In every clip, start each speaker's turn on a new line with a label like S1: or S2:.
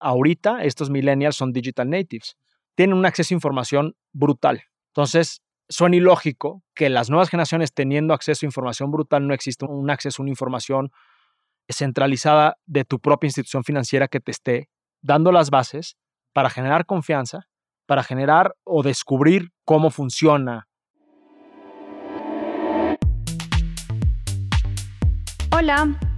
S1: ahorita estos millennials son digital natives. Tienen un acceso a información brutal. Entonces, suena ilógico que las nuevas generaciones teniendo acceso a información brutal no exista un acceso a una información centralizada de tu propia institución financiera que te esté dando las bases para generar confianza, para generar o descubrir cómo funciona.
S2: Hola,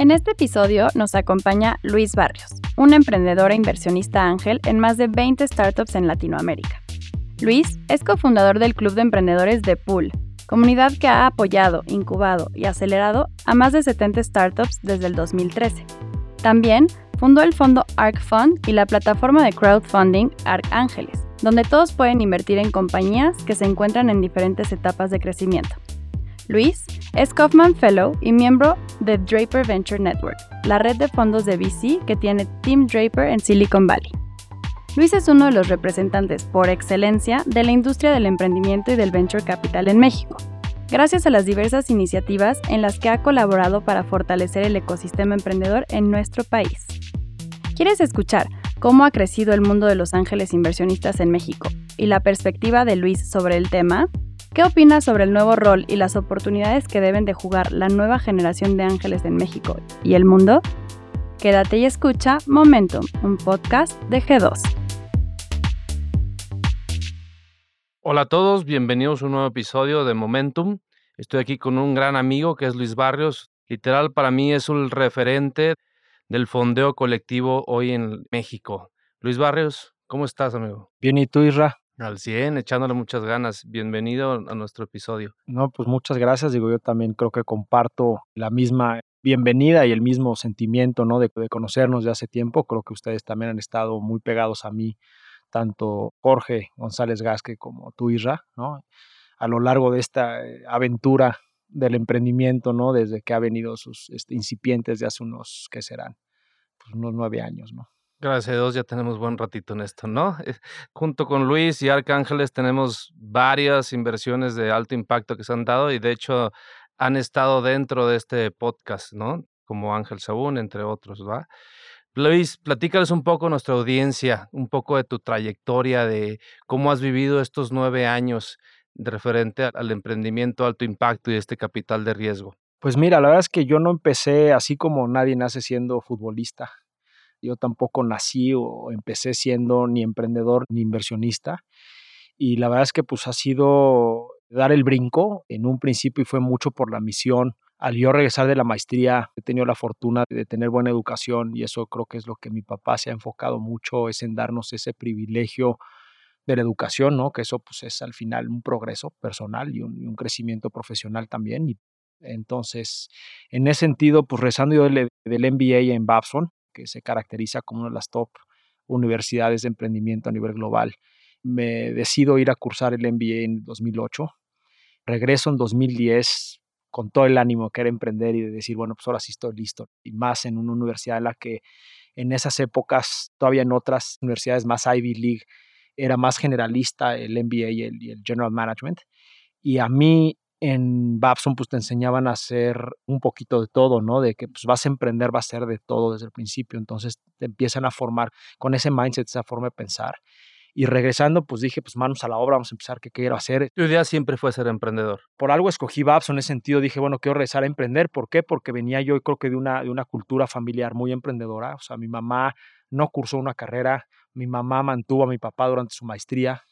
S2: En este episodio nos acompaña Luis Barrios, un emprendedor e inversionista ángel en más de 20 startups en Latinoamérica. Luis es cofundador del Club de Emprendedores de Pool, comunidad que ha apoyado, incubado y acelerado a más de 70 startups desde el 2013. También fundó el fondo ARC Fund y la plataforma de crowdfunding ARC Ángeles, donde todos pueden invertir en compañías que se encuentran en diferentes etapas de crecimiento. Luis es Kaufman Fellow y miembro de Draper Venture Network, la red de fondos de VC que tiene Tim Draper en Silicon Valley. Luis es uno de los representantes por excelencia de la industria del emprendimiento y del venture capital en México, gracias a las diversas iniciativas en las que ha colaborado para fortalecer el ecosistema emprendedor en nuestro país. ¿Quieres escuchar cómo ha crecido el mundo de los ángeles inversionistas en México y la perspectiva de Luis sobre el tema? ¿Qué opinas sobre el nuevo rol y las oportunidades que deben de jugar la nueva generación de ángeles en México y el mundo? Quédate y escucha Momentum, un podcast de G2.
S3: Hola a todos, bienvenidos a un nuevo episodio de Momentum. Estoy aquí con un gran amigo que es Luis Barrios. Literal, para mí es un referente del fondeo colectivo hoy en México. Luis Barrios, ¿cómo estás, amigo?
S1: Bien, ¿y tú, Isra?
S3: Al 100, echándole muchas ganas. Bienvenido a nuestro episodio.
S1: No, pues muchas gracias. Digo, yo también creo que comparto la misma bienvenida y el mismo sentimiento, ¿no? De, conocernos de hace tiempo. Creo que ustedes también han estado muy pegados a mí, tanto Jorge González Gasque como tú, Isra, ¿no? A lo largo de esta eh, aventura del emprendimiento, ¿no? Desde que ha venido sus este, incipientes de hace unos, ¿qué serán? Pues unos nueve años, ¿no?
S3: Gracias a Dios ya tenemos buen ratito en esto, ¿no? Eh, junto con Luis y Arcángeles tenemos varias inversiones de alto impacto que se han dado y de hecho han estado dentro de este podcast, ¿no? Como Ángel Sabún, entre otros, ¿va? Luis, platícales un poco a nuestra audiencia, un poco de tu trayectoria, de cómo has vivido estos nueve años de referente al emprendimiento alto impacto y este capital de riesgo.
S1: Pues mira, la verdad es que yo no empecé así como nadie nace siendo futbolista. Yo tampoco nací o empecé siendo ni emprendedor ni inversionista. Y la verdad es que pues ha sido dar el brinco en un principio y fue mucho por la misión. Al yo regresar de la maestría, he tenido la fortuna de tener buena educación y eso creo que es lo que mi papá se ha enfocado mucho, es en darnos ese privilegio de la educación, ¿no? Que eso pues es al final un progreso personal y un, crecimiento profesional también. Y entonces, en ese sentido, pues rezando yo del, del MBA en Babson, que se caracteriza como una de las top universidades de emprendimiento a nivel global. Me decido ir a cursar el MBA en 2008. Regreso en 2010 con todo el ánimo que era emprender y de decir, bueno, pues ahora sí estoy listo. Y más en una universidad en la que en esas épocas, todavía en otras universidades más Ivy League, era más generalista el MBA y y el General Management. Y a mí en Babson pues te enseñaban a hacer un poquito de todo, ¿no? De que pues vas a emprender, va a ser de todo desde el principio, entonces te empiezan a formar con ese mindset, esa forma de pensar. Y regresando, pues dije, pues manos a la obra, vamos a empezar, ¿qué quiero hacer?
S3: Tu idea siempre fue ser emprendedor.
S1: Por algo escogí Babson en ese sentido, dije, bueno, quiero regresar a emprender. ¿Por qué? Porque venía yo, creo que de una, de una cultura familiar muy emprendedora. O sea, mi mamá no cursó una carrera, mi mamá mantuvo a mi papá durante su maestría,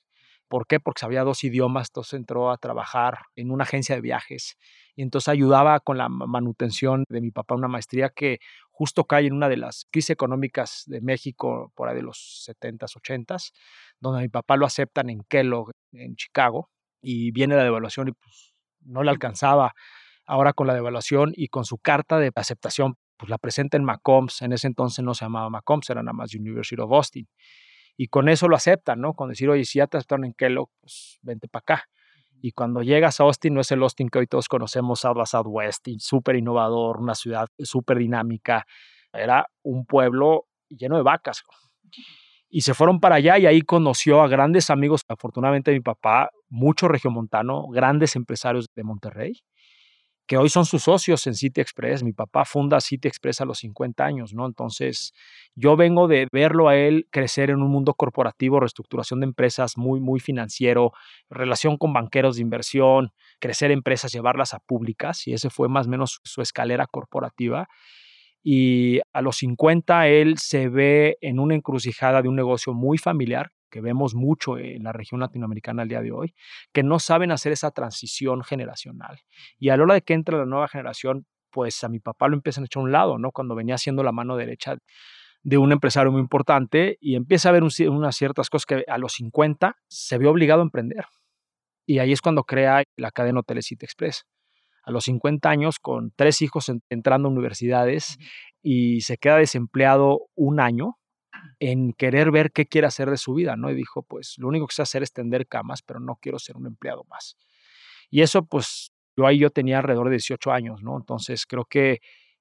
S1: ¿Por qué? Porque sabía dos idiomas, entonces entró a trabajar en una agencia de viajes y entonces ayudaba con la manutención de mi papá, una maestría que justo cae en una de las crisis económicas de México por ahí de los 70s, 80s, donde mi papá lo aceptan en Kellogg, en Chicago, y viene la devaluación y pues no le alcanzaba ahora con la devaluación y con su carta de aceptación pues la presenta en Macombs, en ese entonces no se llamaba Macombs, era nada más University of Austin. Y con eso lo aceptan, ¿no? Con decir, oye, si ya te aceptaron en Kellogg, pues vente para acá. Y cuando llegas a Austin, no es el Austin que hoy todos conocemos, South by Southwest, súper innovador, una ciudad súper dinámica. Era un pueblo lleno de vacas. Y se fueron para allá y ahí conoció a grandes amigos, afortunadamente mi papá, mucho regiomontano, grandes empresarios de Monterrey que hoy son sus socios en City Express. Mi papá funda City Express a los 50 años, ¿no? Entonces, yo vengo de verlo a él crecer en un mundo corporativo, reestructuración de empresas muy, muy financiero, relación con banqueros de inversión, crecer empresas, llevarlas a públicas, y ese fue más o menos su escalera corporativa. Y a los 50 él se ve en una encrucijada de un negocio muy familiar, que vemos mucho en la región latinoamericana al día de hoy, que no saben hacer esa transición generacional. Y a la hora de que entra la nueva generación, pues a mi papá lo empiezan a echar a un lado, ¿no? Cuando venía siendo la mano derecha de un empresario muy importante y empieza a ver unas ciertas cosas que a los 50 se vio obligado a emprender. Y ahí es cuando crea la cadena Hoteles City Express. A los 50 años, con tres hijos entrando a universidades y se queda desempleado un año, en querer ver qué quiere hacer de su vida, ¿no? Y dijo, pues lo único que sé hacer es tender camas, pero no quiero ser un empleado más. Y eso, pues, yo ahí yo tenía alrededor de 18 años, ¿no? Entonces creo que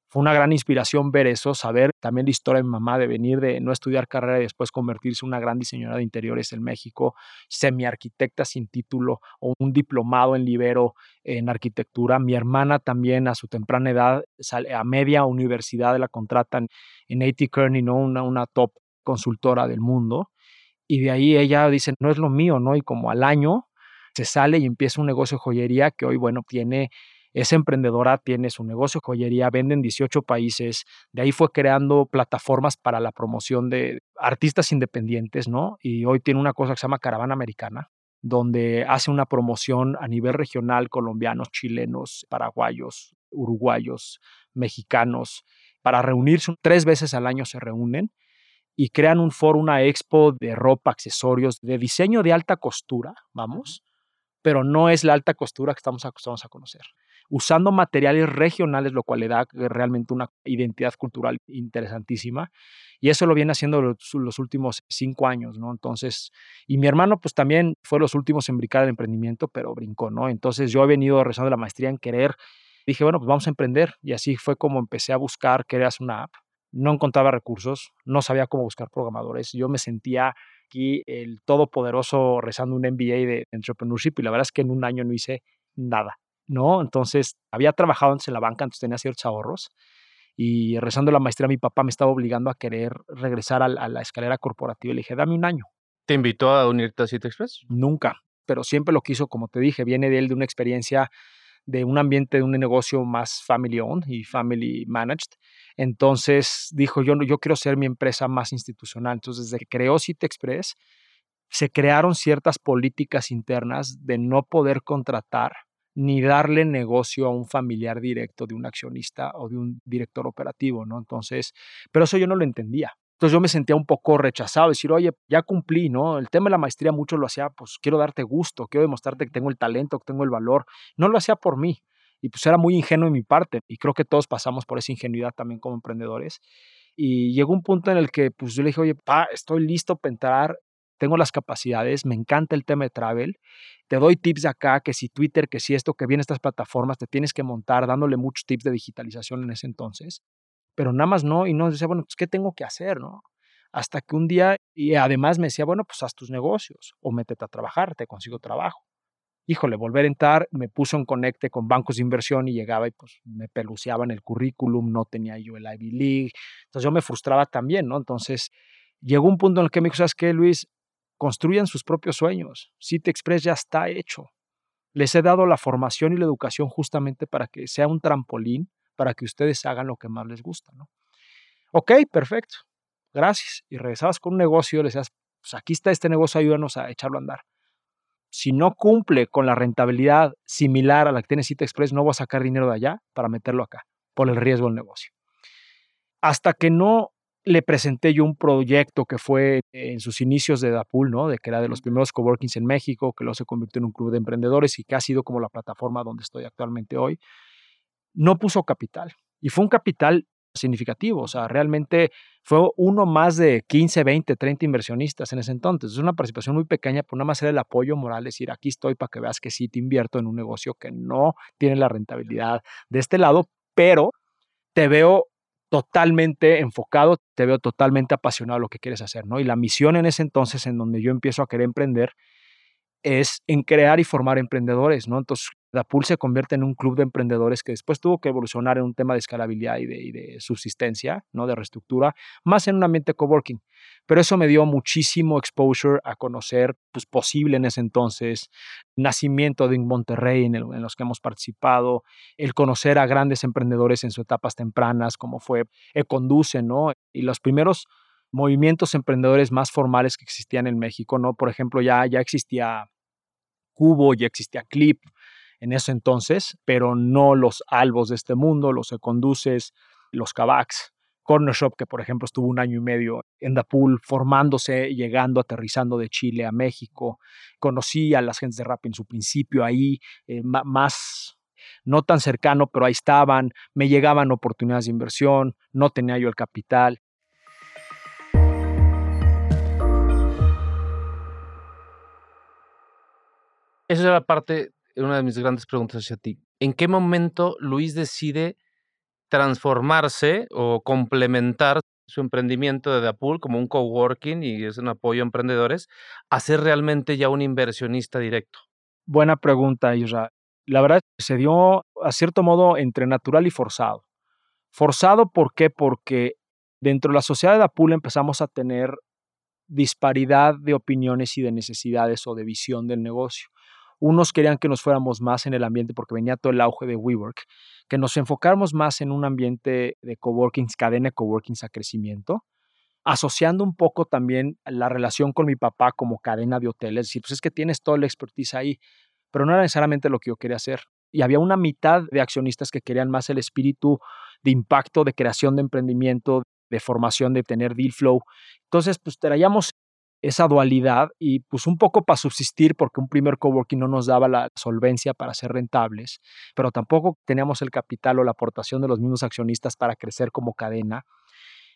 S1: fue una gran inspiración ver eso, saber también la historia de mi mamá de venir de no estudiar carrera y después convertirse en una gran diseñadora de interiores en México, semiarquitecta sin título o un diplomado en libero en arquitectura. Mi hermana también a su temprana edad, a media universidad la contratan en A.T. Kearney, ¿no? Una, una top consultora del mundo. Y de ahí ella dice, no es lo mío, ¿no? Y como al año se sale y empieza un negocio de joyería que hoy, bueno, tiene esa emprendedora tiene su negocio de joyería, vende en 18 países, de ahí fue creando plataformas para la promoción de artistas independientes, ¿no? Y hoy tiene una cosa que se llama Caravana Americana, donde hace una promoción a nivel regional, colombianos, chilenos, paraguayos, uruguayos, mexicanos, para reunirse tres veces al año se reúnen y crean un foro, una expo de ropa, accesorios, de diseño de alta costura, vamos, pero no es la alta costura que estamos acostumbrados a conocer. Usando materiales regionales, lo cual le da realmente una identidad cultural interesantísima. Y eso lo viene haciendo los, últimos cinco años, ¿no? Entonces, y mi hermano, pues también fue los últimos en brincar el emprendimiento, pero brincó, ¿no? Entonces, yo he venido rezando la maestría en querer. Dije, bueno, pues vamos a emprender. Y así fue como empecé a buscar, hacer una app. No encontraba recursos, no sabía cómo buscar programadores. Yo me sentía aquí el todopoderoso rezando un MBA de entrepreneurship y la verdad es que en un año no hice nada, ¿no? Entonces, había trabajado antes en la banca, entonces tenía ciertos ahorros y rezando la maestría mi papá me estaba obligando a querer regresar a la, escalera corporativa y le dije, dame un año.
S3: ¿Te invitó a unirte a City Express?
S1: Nunca, pero siempre lo quiso, como te dije, viene de él de una experiencia de un ambiente de un negocio más family owned y family managed. Entonces dijo, yo, yo quiero ser mi empresa más institucional. Entonces, desde que creó City Express, se crearon ciertas políticas internas de no poder contratar ni darle negocio a un familiar directo de un accionista o de un director operativo, ¿no? Entonces, pero eso yo no lo entendía. Entonces yo me sentía un poco rechazado, decir, oye, ya cumplí, ¿no? El tema de la maestría mucho lo hacía, pues quiero darte gusto, quiero demostrarte que tengo el talento, que tengo el valor. No lo hacía por mí. Y pues era muy ingenuo en mi parte. Y creo que todos pasamos por esa ingenuidad también como emprendedores. Y llegó un punto en el que pues yo le dije, oye, pa, estoy listo para entrar, tengo las capacidades, me encanta el tema de travel, te doy tips de acá, que si Twitter, que si esto, que vienen estas plataformas, te tienes que montar, dándole muchos tips de digitalización en ese entonces pero nada más no, y no decía, bueno, pues, ¿qué tengo que hacer, no? Hasta que un día, y además me decía, bueno, pues haz tus negocios, o métete a trabajar, te consigo trabajo. Híjole, volver a entrar, me puso en conecte con bancos de inversión y llegaba y pues me peluceaban el currículum, no tenía yo el Ivy League, entonces yo me frustraba también, ¿no? Entonces llegó un punto en el que me dijo, ¿sabes qué, Luis? Construyan sus propios sueños. City Express ya está hecho. Les he dado la formación y la educación justamente para que sea un trampolín para que ustedes hagan lo que más les gusta, ¿no? Ok, perfecto, gracias. Y regresabas con un negocio, le decías, pues aquí está este negocio, ayúdanos a echarlo a andar. Si no cumple con la rentabilidad similar a la que tiene Cita Express, no voy a sacar dinero de allá para meterlo acá, por el riesgo del negocio. Hasta que no le presenté yo un proyecto que fue en sus inicios de Dapul, ¿no? De que era de los primeros coworkings en México, que luego se convirtió en un club de emprendedores y que ha sido como la plataforma donde estoy actualmente hoy no puso capital. Y fue un capital significativo. O sea, realmente fue uno más de 15, 20, 30 inversionistas en ese entonces. Es una participación muy pequeña, pero nada más era el apoyo moral, decir, aquí estoy para que veas que sí te invierto en un negocio que no tiene la rentabilidad de este lado, pero te veo totalmente enfocado, te veo totalmente apasionado a lo que quieres hacer, ¿no? Y la misión en ese entonces en donde yo empiezo a querer emprender es en crear y formar emprendedores, ¿no? Entonces, Dapul se convierte en un club de emprendedores que después tuvo que evolucionar en un tema de escalabilidad y de, subsistencia, ¿no? De reestructura, más en un ambiente coworking. Pero eso me dio muchísimo exposure a conocer, pues, posible en ese entonces, nacimiento de Monterrey en, en los que hemos participado, el conocer a grandes emprendedores en sus etapas tempranas, como fue Econduce, ¿no? Y los primeros movimientos emprendedores más formales que existían en México, ¿no? Por ejemplo, ya, ya existía Cubo, ya existía Clip en ese entonces, pero no los albos de este mundo, los Econduces, los Kavaks, Corner Shop, que por ejemplo estuvo un año y medio en Dapul formándose, llegando, aterrizando de Chile a México. Conocí a las gentes de rap en su principio ahí, eh, más no tan cercano, pero ahí estaban, me llegaban oportunidades de inversión, no tenía yo el capital.
S3: Esa es la parte, una de mis grandes preguntas hacia ti. ¿En qué momento Luis decide transformarse o complementar su emprendimiento de Dapul como un coworking y es un apoyo a emprendedores a ser realmente ya un inversionista directo?
S1: Buena pregunta, Isra. La verdad se dio a cierto modo entre natural y forzado. Forzado, ¿por qué? Porque dentro de la sociedad de Dapul empezamos a tener disparidad de opiniones y de necesidades o de visión del negocio. Unos querían que nos fuéramos más en el ambiente porque venía todo el auge de WeWork, que nos enfocáramos más en un ambiente de coworkings, cadena de coworkings a crecimiento, asociando un poco también la relación con mi papá como cadena de hoteles, es decir, pues es que tienes toda la expertise ahí, pero no era necesariamente lo que yo quería hacer. Y había una mitad de accionistas que querían más el espíritu de impacto, de creación de emprendimiento, de formación, de tener deal flow. Entonces, pues traíamos esa dualidad y pues un poco para subsistir porque un primer coworking no nos daba la solvencia para ser rentables, pero tampoco teníamos el capital o la aportación de los mismos accionistas para crecer como cadena.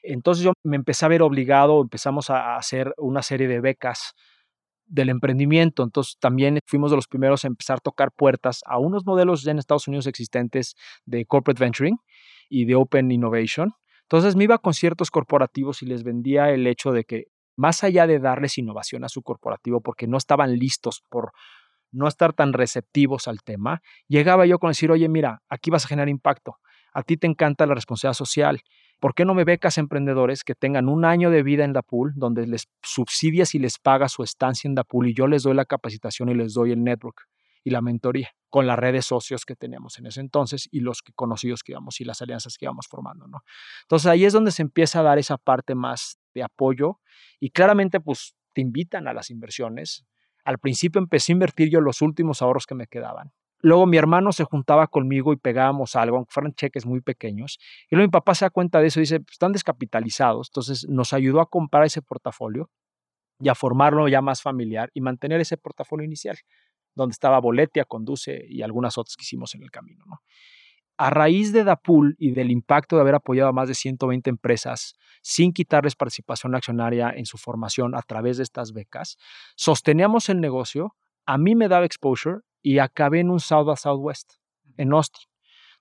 S1: Entonces yo me empecé a ver obligado, empezamos a hacer una serie de becas del emprendimiento. Entonces también fuimos de los primeros a empezar a tocar puertas a unos modelos ya en Estados Unidos existentes de corporate venturing y de open innovation. Entonces me iba con ciertos corporativos y les vendía el hecho de que más allá de darles innovación a su corporativo porque no estaban listos por no estar tan receptivos al tema, llegaba yo con decir, oye, mira, aquí vas a generar impacto, a ti te encanta la responsabilidad social, ¿por qué no me becas emprendedores que tengan un año de vida en la pool, donde les subsidias y les pagas su estancia en la pool y yo les doy la capacitación y les doy el network y la mentoría con las redes socios que teníamos en ese entonces y los conocidos que íbamos y las alianzas que íbamos formando, ¿no? Entonces ahí es donde se empieza a dar esa parte más de apoyo y claramente pues te invitan a las inversiones. Al principio empecé a invertir yo los últimos ahorros que me quedaban. Luego mi hermano se juntaba conmigo y pegábamos algo, aunque fueran cheques muy pequeños. Y luego mi papá se da cuenta de eso y dice, pues, están descapitalizados. Entonces nos ayudó a comprar ese portafolio y a formarlo ya más familiar y mantener ese portafolio inicial, donde estaba Boletia, Conduce y algunas otras que hicimos en el camino. ¿no? A raíz de Dapul y del impacto de haber apoyado a más de 120 empresas sin quitarles participación accionaria en su formación a través de estas becas, sosteníamos el negocio, a mí me daba exposure y acabé en un South a Southwest, en Austin,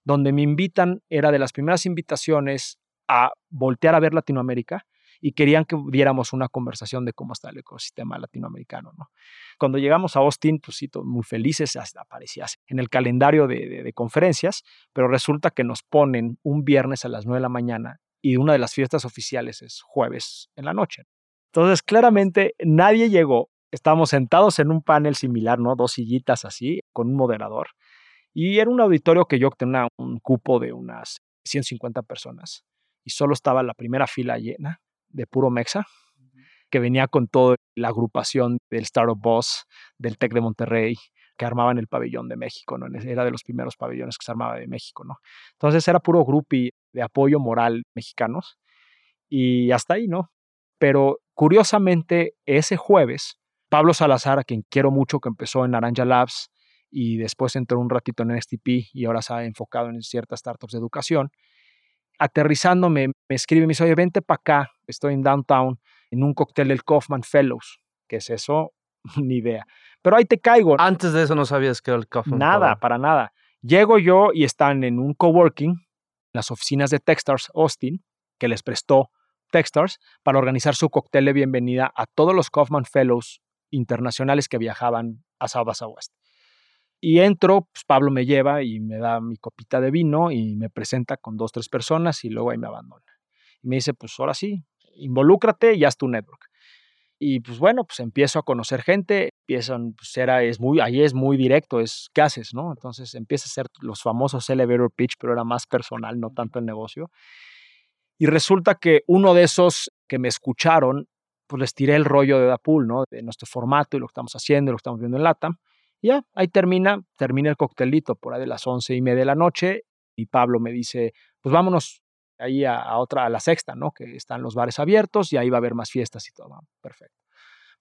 S1: donde me invitan, era de las primeras invitaciones a voltear a ver Latinoamérica y querían que diéramos una conversación de cómo está el ecosistema latinoamericano. ¿no? Cuando llegamos a Austin, pues sí, muy felices, aparecía en el calendario de, conferencias, pero resulta que nos ponen un viernes a las 9 de la mañana y una de las fiestas oficiales es jueves en la noche. Entonces, claramente nadie llegó. Estábamos sentados en un panel similar, ¿no? Dos sillitas así, con un moderador. Y era un auditorio que yo tenía un cupo de unas 150 personas. Y solo estaba la primera fila llena de puro Mexa, que venía con toda la agrupación del Startup Boss, del Tec de Monterrey, que armaban el pabellón de México, ¿no? Era de los primeros pabellones que se armaba de México, ¿no? Entonces era puro grupo de apoyo moral mexicanos y hasta ahí, ¿no? Pero curiosamente, ese jueves, Pablo Salazar, a quien quiero mucho, que empezó en Naranja Labs y después entró un ratito en STP y ahora se ha enfocado en ciertas startups de educación, aterrizando me, me escribe, me dice, oye, vente para acá, estoy en downtown, en un cóctel del Kaufman Fellows. ¿Qué es eso? Ni idea. Pero ahí te caigo.
S3: Antes de eso no sabías que era el Kaufman
S1: Nada, para nada. Llego yo y están en un coworking, las oficinas de Techstars Austin, que les prestó Techstars para organizar su cóctel de bienvenida a todos los Kaufman Fellows internacionales que viajaban a South by Southwest. Y entro, pues Pablo me lleva y me da mi copita de vino y me presenta con dos, tres personas y luego ahí me abandona. Y me dice, pues ahora sí, involúcrate y haz tu network. Y pues bueno, pues empiezo a conocer gente, empiezan, pues era, es muy, ahí es muy directo, es, ¿qué haces, no? Entonces empieza a hacer los famosos elevator pitch, pero era más personal, no tanto el negocio. Y resulta que uno de esos que me escucharon, pues les tiré el rollo de Dapool, ¿no? De nuestro formato y lo que estamos haciendo y lo que estamos viendo en LATAM. Ya, ahí termina, termina el coctelito por ahí de las once y media de la noche y Pablo me dice, pues vámonos ahí a, otra, a la sexta, ¿no? Que están los bares abiertos y ahí va a haber más fiestas y todo. Perfecto.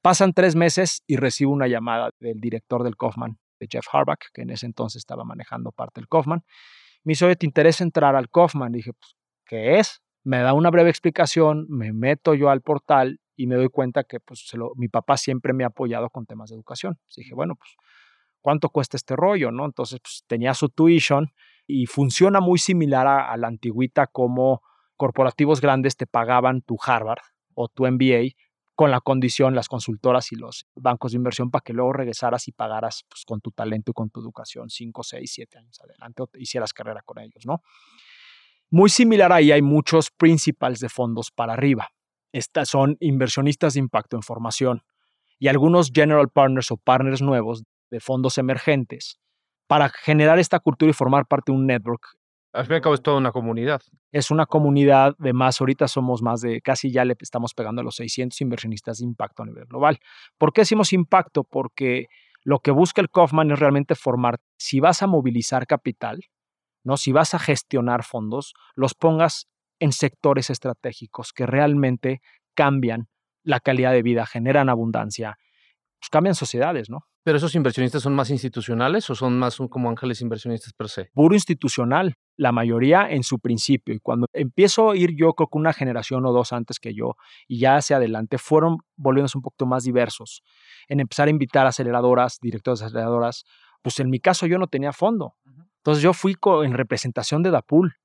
S1: Pasan tres meses y recibo una llamada del director del Kaufman, de Jeff Harback, que en ese entonces estaba manejando parte del Kaufman. Me dice, oye, ¿te interesa entrar al Kaufman? dije, pues, ¿qué es? Me da una breve explicación, me meto yo al portal y me doy cuenta que pues, mi papá siempre me ha apoyado con temas de educación. Entonces dije, bueno, pues, ¿cuánto cuesta este rollo? ¿no? Entonces, pues, tenía su tuition y funciona muy similar a, la antigüita como corporativos grandes te pagaban tu Harvard o tu MBA con la condición, las consultoras y los bancos de inversión para que luego regresaras y pagaras pues, con tu talento y con tu educación 5, 6, 7 años adelante o hicieras carrera con ellos, ¿no? Muy similar ahí hay muchos principals de fondos para arriba. Estas son inversionistas de impacto en formación y algunos general partners o partners nuevos de fondos emergentes para generar esta cultura y formar parte de un network.
S3: Al fin y al cabo es toda una comunidad.
S1: Es una comunidad de más, ahorita somos más de, casi ya le estamos pegando a los 600 inversionistas de impacto a nivel global. ¿Por qué decimos impacto? Porque lo que busca el Kaufman es realmente formar, si vas a movilizar capital, ¿no? si vas a gestionar fondos, los pongas en sectores estratégicos que realmente cambian la calidad de vida, generan abundancia, pues cambian sociedades, ¿no?
S3: ¿Pero esos inversionistas son más institucionales o son más como ángeles inversionistas per se?
S1: Puro institucional, la mayoría en su principio. Y cuando empiezo a ir yo, creo que una generación o dos antes que yo, y ya hacia adelante, fueron volviéndose un poquito más diversos. En empezar a invitar a aceleradoras, directores de aceleradoras, pues en mi caso yo no tenía fondo. Entonces yo fui en representación de Dapool,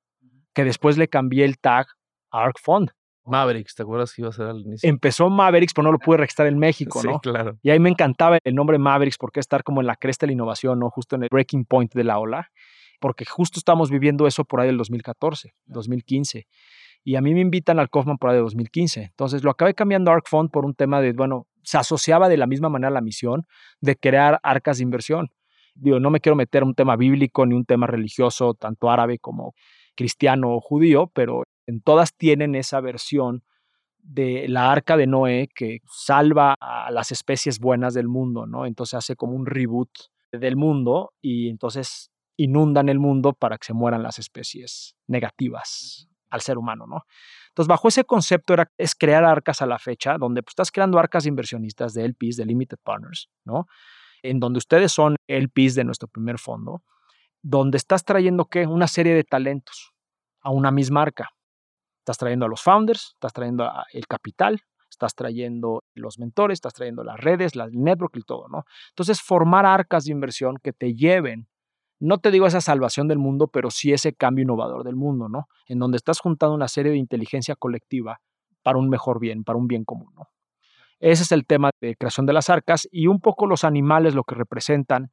S1: que después le cambié el tag a ARC Fund.
S3: Mavericks, ¿te acuerdas que iba a ser al inicio?
S1: Empezó Mavericks, pero no lo pude registrar en México,
S3: sí,
S1: ¿no?
S3: claro.
S1: Y ahí me encantaba el nombre Mavericks porque estar como en la cresta de la innovación, ¿no? Justo en el breaking point de la ola, porque justo estamos viviendo eso por ahí del 2014, 2015. Y a mí me invitan al Kaufman por ahí de 2015. Entonces lo acabé cambiando a ARC Fund por un tema de, bueno, se asociaba de la misma manera a la misión de crear arcas de inversión. Digo, no me quiero meter un tema bíblico ni un tema religioso, tanto árabe como cristiano o judío, pero en todas tienen esa versión de la arca de Noé que salva a las especies buenas del mundo, ¿no? Entonces hace como un reboot del mundo y entonces inundan el mundo para que se mueran las especies negativas al ser humano, ¿no? Entonces, bajo ese concepto era, es crear arcas a la fecha, donde pues, estás creando arcas inversionistas de LPs, de Limited Partners, ¿no? En donde ustedes son LPs de nuestro primer fondo, donde estás trayendo, ¿qué? Una serie de talentos a una misma arca. Estás trayendo a los founders, estás trayendo el capital, estás trayendo los mentores, estás trayendo las redes, la network y todo, ¿no? Entonces, formar arcas de inversión que te lleven, no te digo esa salvación del mundo, pero sí ese cambio innovador del mundo, ¿no? En donde estás juntando una serie de inteligencia colectiva para un mejor bien, para un bien común. Ese es el tema de creación de las arcas y un poco los animales lo que representan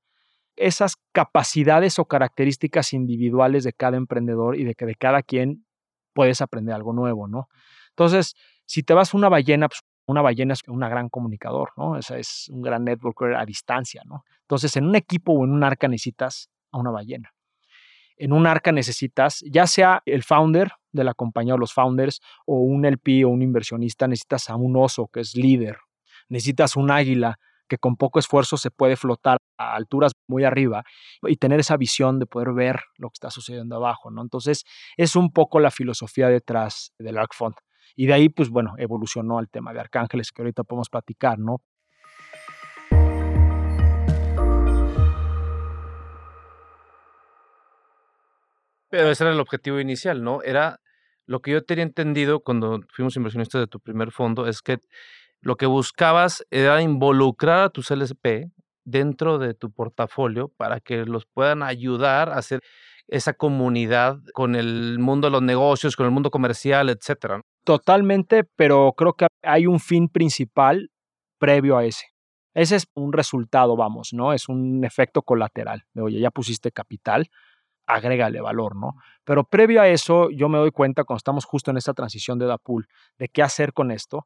S1: esas capacidades o características individuales de cada emprendedor y de que de cada quien puedes aprender algo nuevo, ¿no? Entonces, si te vas a una ballena, pues una ballena es un gran comunicador, ¿no? Esa es un gran networker a distancia, ¿no? Entonces, en un equipo o en un arca necesitas a una ballena. En un arca necesitas, ya sea el founder de la compañía o los founders, o un LP o un inversionista, necesitas a un oso que es líder, necesitas un águila que con poco esfuerzo se puede flotar a alturas muy arriba y tener esa visión de poder ver lo que está sucediendo abajo, ¿no? Entonces, es un poco la filosofía detrás del Arc Fund. Y de ahí, pues bueno, evolucionó al tema de arcángeles que ahorita podemos platicar, ¿no?
S3: Pero ese era el objetivo inicial, ¿no? Era Lo que yo tenía entendido cuando fuimos inversionistas de tu primer fondo es que lo que buscabas era involucrar a tus LSP dentro de tu portafolio para que los puedan ayudar a hacer esa comunidad con el mundo de los negocios, con el mundo comercial, etcétera.
S1: Totalmente, pero creo que hay un fin principal previo a ese. Ese es un resultado, vamos, ¿no? Es un efecto colateral. Oye, ya pusiste capital, agrégale valor, ¿no? Pero previo a eso, yo me doy cuenta cuando estamos justo en esta transición de DAPUL, de qué hacer con esto.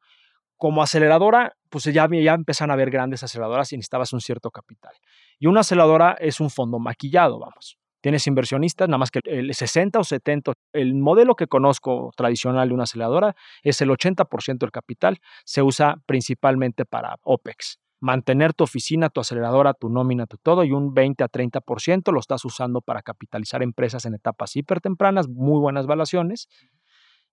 S1: Como aceleradora, pues ya, ya empiezan a haber grandes aceleradoras y necesitabas un cierto capital. Y una aceleradora es un fondo maquillado, vamos. Tienes inversionistas, nada más que el 60 o 70, el modelo que conozco tradicional de una aceleradora es el 80% del capital, se usa principalmente para OPEX mantener tu oficina, tu aceleradora, tu nómina, tu todo, y un 20 a 30% lo estás usando para capitalizar empresas en etapas hiper tempranas, muy buenas valuaciones,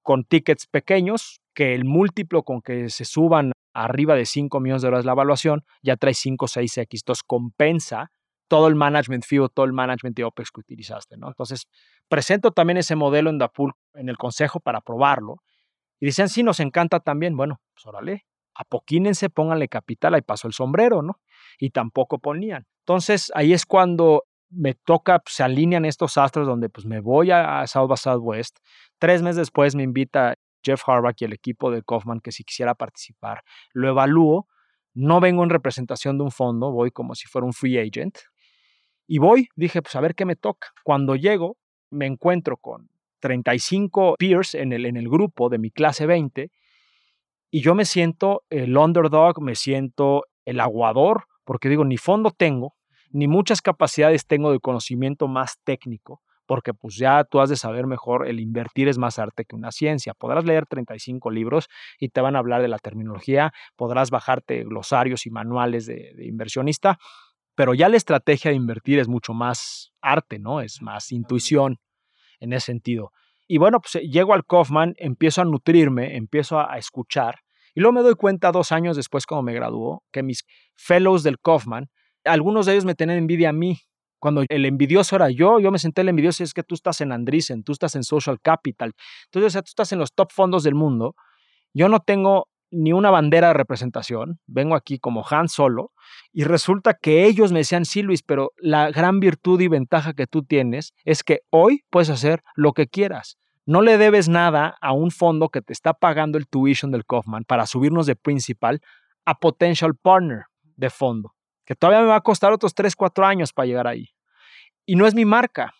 S1: con tickets pequeños, que el múltiplo con que se suban arriba de 5 millones de dólares la evaluación, ya trae 5 o 6X, entonces compensa todo el management fee o todo el management de OPEX que utilizaste, ¿no? Entonces, presento también ese modelo en Dapul en el consejo para probarlo, y dicen, sí, nos encanta también, bueno, pues órale, apoquínense, pónganle capital, ahí pasó el sombrero, ¿no? Y tampoco ponían. Entonces ahí es cuando me toca, pues, se alinean estos astros donde pues me voy a, South by Southwest. Tres meses después me invita Jeff Harbaugh y el equipo de Kaufman que si quisiera participar. Lo evalúo, no vengo en representación de un fondo, voy como si fuera un free agent. Y voy, dije, pues a ver qué me toca. Cuando llego, me encuentro con 35 peers en el, en el grupo de mi clase 20 y yo me siento el underdog, me siento el aguador, porque digo, ni fondo tengo, ni muchas capacidades tengo de conocimiento más técnico, porque pues ya tú has de saber mejor, el invertir es más arte que una ciencia. Podrás leer 35 libros y te van a hablar de la terminología, podrás bajarte glosarios y manuales de, de inversionista, pero ya la estrategia de invertir es mucho más arte, ¿no? Es más intuición en ese sentido. Y bueno, pues eh, llego al Kaufman, empiezo a nutrirme, empiezo a, escuchar. Y luego me doy cuenta dos años después, cuando me graduó, que mis fellows del Kaufman, algunos de ellos me tenían envidia a mí. Cuando el envidioso era yo, yo me senté el envidioso y es que tú estás en Andreessen, tú estás en Social Capital. Entonces, o sea, tú estás en los top fondos del mundo. Yo no tengo ni una bandera de representación, vengo aquí como Han solo, y resulta que ellos me decían, sí Luis, pero la gran virtud y ventaja que tú tienes es que hoy puedes hacer lo que quieras. No le debes nada a un fondo que te está pagando el tuition del Kaufman para subirnos de principal a potential partner de fondo, que todavía me va a costar otros 3, 4 años para llegar ahí. Y no es mi marca,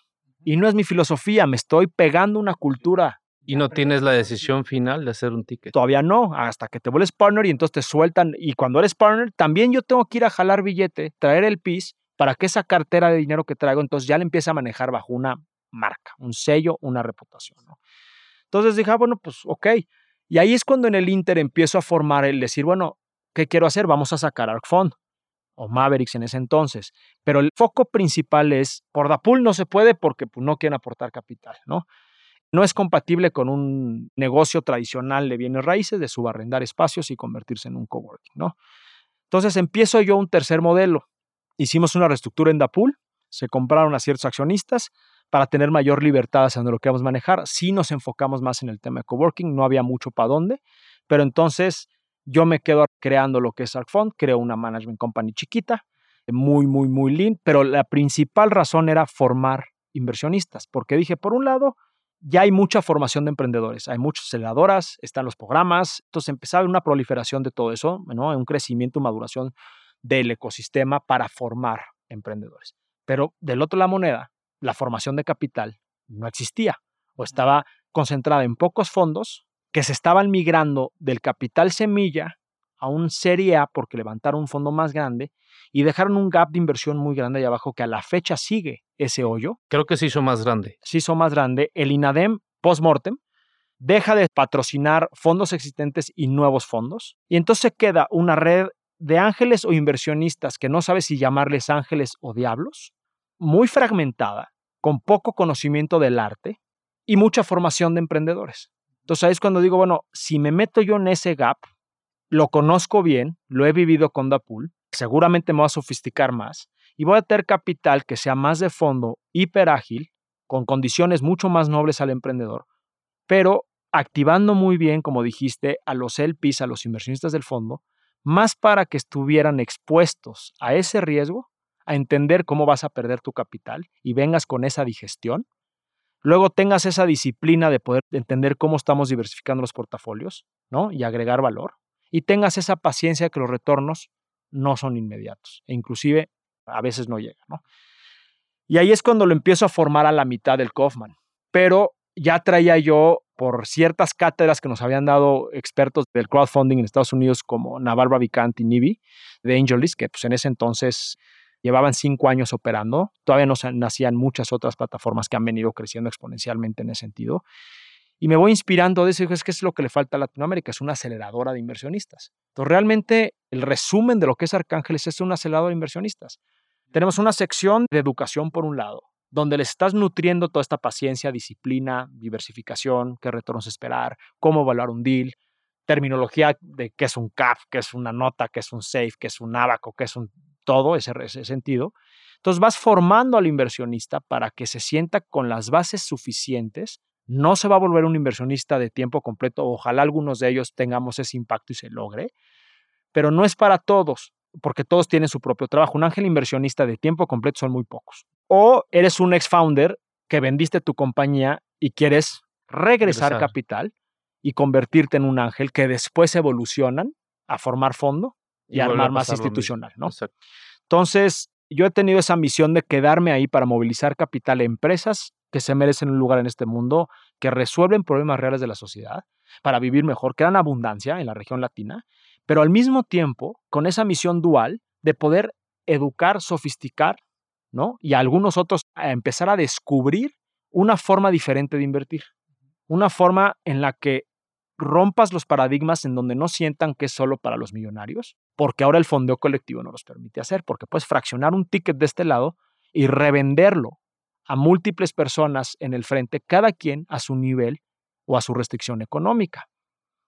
S1: y no es mi filosofía, me estoy pegando una cultura
S3: ¿Y no tienes la decisión final de hacer un ticket?
S1: Todavía no, hasta que te vuelves partner y entonces te sueltan. Y cuando eres partner, también yo tengo que ir a jalar billete, traer el PIS para que esa cartera de dinero que traigo, entonces ya le empiece a manejar bajo una marca, un sello, una reputación. Entonces dije, ah, bueno, pues ok. Y ahí es cuando en el Inter empiezo a formar el decir, bueno, ¿qué quiero hacer? Vamos a sacar ARC Fund o Mavericks en ese entonces. Pero el foco principal es, por Dapul no se puede porque pues, no quieren aportar capital, ¿no? no es compatible con un negocio tradicional de bienes raíces, de subarrendar espacios y convertirse en un coworking, ¿no? Entonces empiezo yo un tercer modelo. Hicimos una reestructura en Dapul, se compraron a ciertos accionistas para tener mayor libertad hacia lo que vamos a manejar. Sí nos enfocamos más en el tema de coworking, no había mucho para dónde, pero entonces yo me quedo creando lo que es ArcFund, creo una management company chiquita, muy, muy, muy lean, pero la principal razón era formar inversionistas, porque dije, por un lado, ya hay mucha formación de emprendedores, hay muchas aceleradoras, están los programas, entonces empezaba una proliferación de todo eso, ¿no? un crecimiento y maduración del ecosistema para formar emprendedores. Pero del otro lado la moneda, la formación de capital no existía o estaba concentrada en pocos fondos que se estaban migrando del capital semilla a un Serie A porque levantaron un fondo más grande y dejaron un gap de inversión muy grande ahí abajo que a la fecha sigue ese hoyo.
S3: Creo que se hizo más grande.
S1: Se hizo más grande. El INADEM post-mortem deja de patrocinar fondos existentes y nuevos fondos y entonces queda una red de ángeles o inversionistas que no sabe si llamarles ángeles o diablos, muy fragmentada, con poco conocimiento del arte y mucha formación de emprendedores. Entonces ahí es cuando digo, bueno, si me meto yo en ese gap, lo conozco bien, lo he vivido con Dapul, seguramente me voy a sofisticar más y voy a tener capital que sea más de fondo, hiper ágil, con condiciones mucho más nobles al emprendedor, pero activando muy bien, como dijiste, a los LPs, a los inversionistas del fondo, más para que estuvieran expuestos a ese riesgo, a entender cómo vas a perder tu capital y vengas con esa digestión. Luego tengas esa disciplina de poder entender cómo estamos diversificando los portafolios, ¿no? Y agregar valor. Y tengas esa paciencia de que los retornos no son inmediatos e inclusive a veces no llegan, ¿no? Y ahí es cuando lo empiezo a formar a la mitad del Kaufman. Pero ya traía yo por ciertas cátedras que nos habían dado expertos del crowdfunding en Estados Unidos como Naval Ravikant y Nibi de Angelis, que pues en ese entonces llevaban cinco años operando. Todavía no nacían muchas otras plataformas que han venido creciendo exponencialmente en ese sentido. Y me voy inspirando de eso, es que es lo que le falta a Latinoamérica, es una aceleradora de inversionistas. Entonces, realmente el resumen de lo que es Arcángeles es un acelerador de inversionistas. Tenemos una sección de educación por un lado, donde les estás nutriendo toda esta paciencia, disciplina, diversificación, qué retornos esperar, cómo evaluar un deal, terminología de qué es un CAF, qué es una nota, qué es un SAFE, qué es un abaco, qué es un todo ese, ese sentido. Entonces vas formando al inversionista para que se sienta con las bases suficientes. No se va a volver un inversionista de tiempo completo. Ojalá algunos de ellos tengamos ese impacto y se logre, pero no es para todos porque todos tienen su propio trabajo. Un ángel inversionista de tiempo completo son muy pocos. O eres un ex-founder que vendiste tu compañía y quieres regresar, capital y convertirte en un ángel que después evolucionan a formar fondo y, armar más institucional, ¿no? Entonces, yo he tenido esa misión de quedarme ahí para movilizar capital a empresas que se merecen un lugar en este mundo, que resuelven problemas reales de la sociedad para vivir mejor, que dan abundancia en la región latina pero al mismo tiempo con esa misión dual de poder educar, sofisticar, ¿no? Y a algunos otros a empezar a descubrir una forma diferente de invertir, una forma en la que rompas los paradigmas en donde no sientan que es solo para los millonarios, porque ahora el fondeo colectivo no los permite hacer, porque puedes fraccionar un ticket de este lado y revenderlo a múltiples personas en el frente, cada quien a su nivel o a su restricción económica.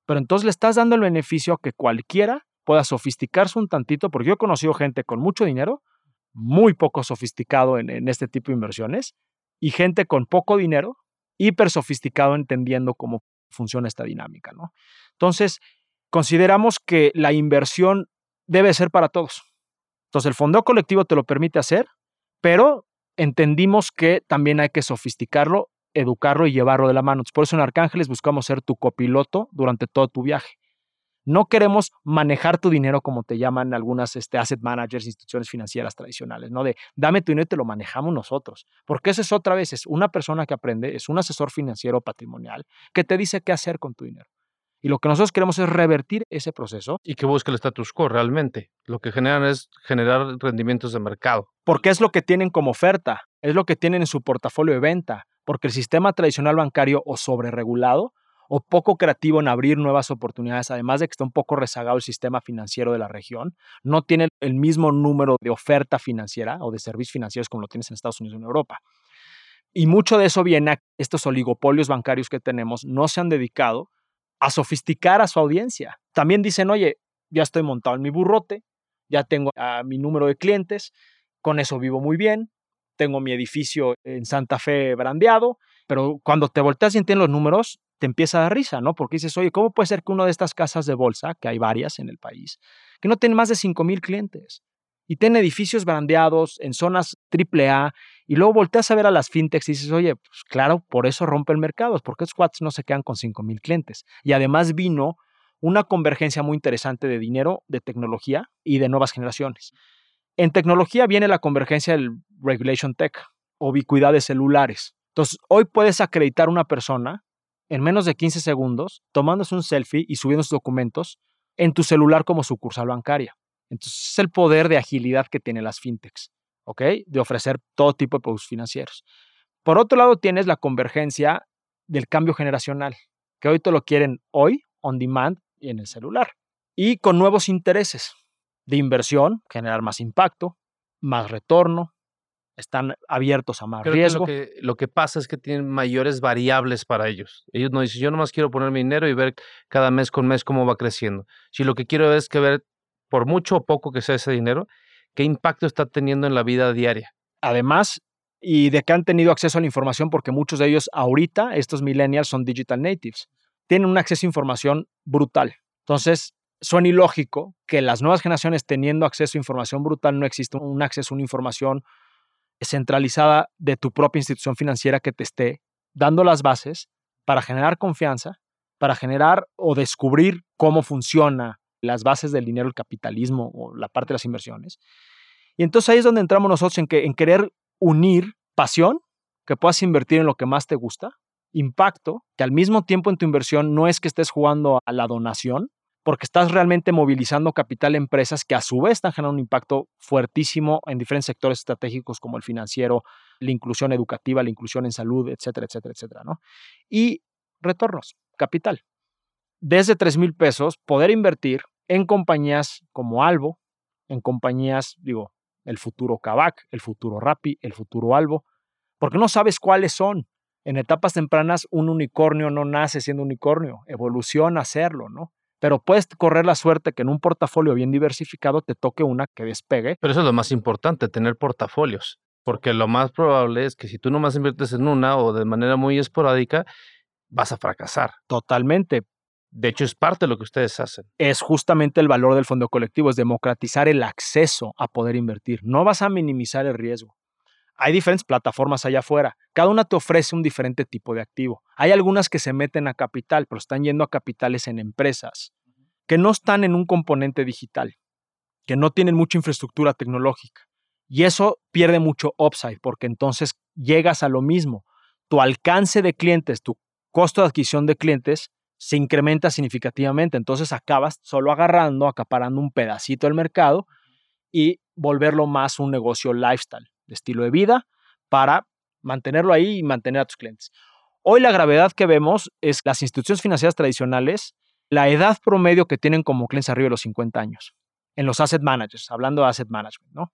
S1: Pero entonces le estás dando el beneficio a que cualquiera pueda sofisticarse un tantito, porque yo he conocido gente con mucho dinero, muy poco sofisticado en, este tipo de inversiones, y gente con poco dinero, hiper sofisticado entendiendo cómo funciona esta dinámica. ¿no? Entonces, consideramos que la inversión debe ser para todos. Entonces, el fondo colectivo te lo permite hacer, pero entendimos que también hay que sofisticarlo educarlo y llevarlo de la mano. Por eso en Arcángeles buscamos ser tu copiloto durante todo tu viaje. No queremos manejar tu dinero como te llaman algunas este, asset managers, instituciones financieras tradicionales, ¿no? De dame tu dinero y te lo manejamos nosotros. Porque eso es otra vez, es una persona que aprende, es un asesor financiero patrimonial que te dice qué hacer con tu dinero. Y lo que nosotros queremos es revertir ese proceso.
S3: Y que busque el status quo realmente. Lo que generan es generar rendimientos de mercado.
S1: Porque es lo que tienen como oferta, es lo que tienen en su portafolio de venta porque el sistema tradicional bancario o sobreregulado o poco creativo en abrir nuevas oportunidades, además de que está un poco rezagado el sistema financiero de la región, no tiene el mismo número de oferta financiera o de servicios financieros como lo tienes en Estados Unidos o en Europa. Y mucho de eso viene a estos oligopolios bancarios que tenemos, no se han dedicado a sofisticar a su audiencia. También dicen, oye, ya estoy montado en mi burrote, ya tengo a mi número de clientes, con eso vivo muy bien, tengo mi edificio en Santa Fe brandeado, pero cuando te volteas y entiendes los números, te empieza a dar risa, ¿no? Porque dices, oye, ¿cómo puede ser que una de estas casas de bolsa, que hay varias en el país, que no tiene más de 5 mil clientes y tiene edificios brandeados en zonas AAA y luego volteas a ver a las fintechs y dices, oye, pues claro, por eso rompe el mercado, porque esos cuates no se quedan con 5 mil clientes. Y además vino una convergencia muy interesante de dinero, de tecnología y de nuevas generaciones. En tecnología viene la convergencia del Regulation Tech, ubicuidad de celulares. Entonces, hoy puedes acreditar a una persona en menos de 15 segundos tomándose un selfie y subiendo sus documentos en tu celular como sucursal bancaria. Entonces, es el poder de agilidad que tienen las fintechs, ¿ok? De ofrecer todo tipo de productos financieros. Por otro lado, tienes la convergencia del cambio generacional, que hoy te lo quieren hoy, on demand y en el celular. Y con nuevos intereses de inversión, generar más impacto, más retorno, están abiertos a más riesgo.
S3: lo, que, lo que pasa es que tienen mayores variables para ellos. Ellos no dicen, yo nomás quiero poner mi dinero y ver cada mes con mes cómo va creciendo. Si lo que quiero es que ver, por mucho o poco que sea ese dinero, qué impacto está teniendo en la vida diaria.
S1: Además, y de que han tenido acceso a la información, porque muchos de ellos ahorita, estos millennials, son digital natives. tienen un acceso a información brutal. Entonces, suena ilógico que las nuevas generaciones teniendo acceso a información brutal no exista un acceso a una información centralizada de tu propia institución financiera que te esté dando las bases para generar confianza, para generar o descubrir cómo funciona las bases del dinero, el capitalismo o la parte de las inversiones. Y entonces ahí es donde entramos nosotros en, que, en querer unir pasión, que puedas invertir en lo que más te gusta, impacto, que al mismo tiempo en tu inversión no es que estés jugando a la donación, porque estás realmente movilizando capital en empresas que a su vez están generando un impacto fuertísimo en diferentes sectores estratégicos como el financiero, la inclusión educativa, la inclusión en salud, etcétera, etcétera, etcétera, ¿no? Y retornos, capital. Desde 3 mil pesos, poder invertir en compañías como Albo, en compañías, digo, el futuro Kavak, el futuro Rappi, el futuro Albo, porque no sabes cuáles son. En etapas tempranas, un unicornio no nace siendo unicornio, evoluciona a serlo, ¿no? Pero puedes correr la suerte que en un portafolio bien diversificado te toque una que despegue.
S3: Pero eso es lo más importante, tener portafolios, porque lo más probable es que si tú nomás inviertes en una o de manera muy esporádica, vas a fracasar.
S1: Totalmente.
S3: De hecho, es parte de lo que ustedes hacen.
S1: Es justamente el valor del fondo colectivo, es democratizar el acceso a poder invertir. No vas a minimizar el riesgo. Hay diferentes plataformas allá afuera. Cada una te ofrece un diferente tipo de activo. Hay algunas que se meten a capital, pero están yendo a capitales en empresas que no están en un componente digital, que no tienen mucha infraestructura tecnológica. Y eso pierde mucho upside, porque entonces llegas a lo mismo. Tu alcance de clientes, tu costo de adquisición de clientes se incrementa significativamente. Entonces acabas solo agarrando, acaparando un pedacito del mercado y volverlo más un negocio lifestyle de estilo de vida para mantenerlo ahí y mantener a tus clientes. Hoy la gravedad que vemos es las instituciones financieras tradicionales, la edad promedio que tienen como clientes arriba de los 50 años, en los asset managers, hablando de asset management, ¿no?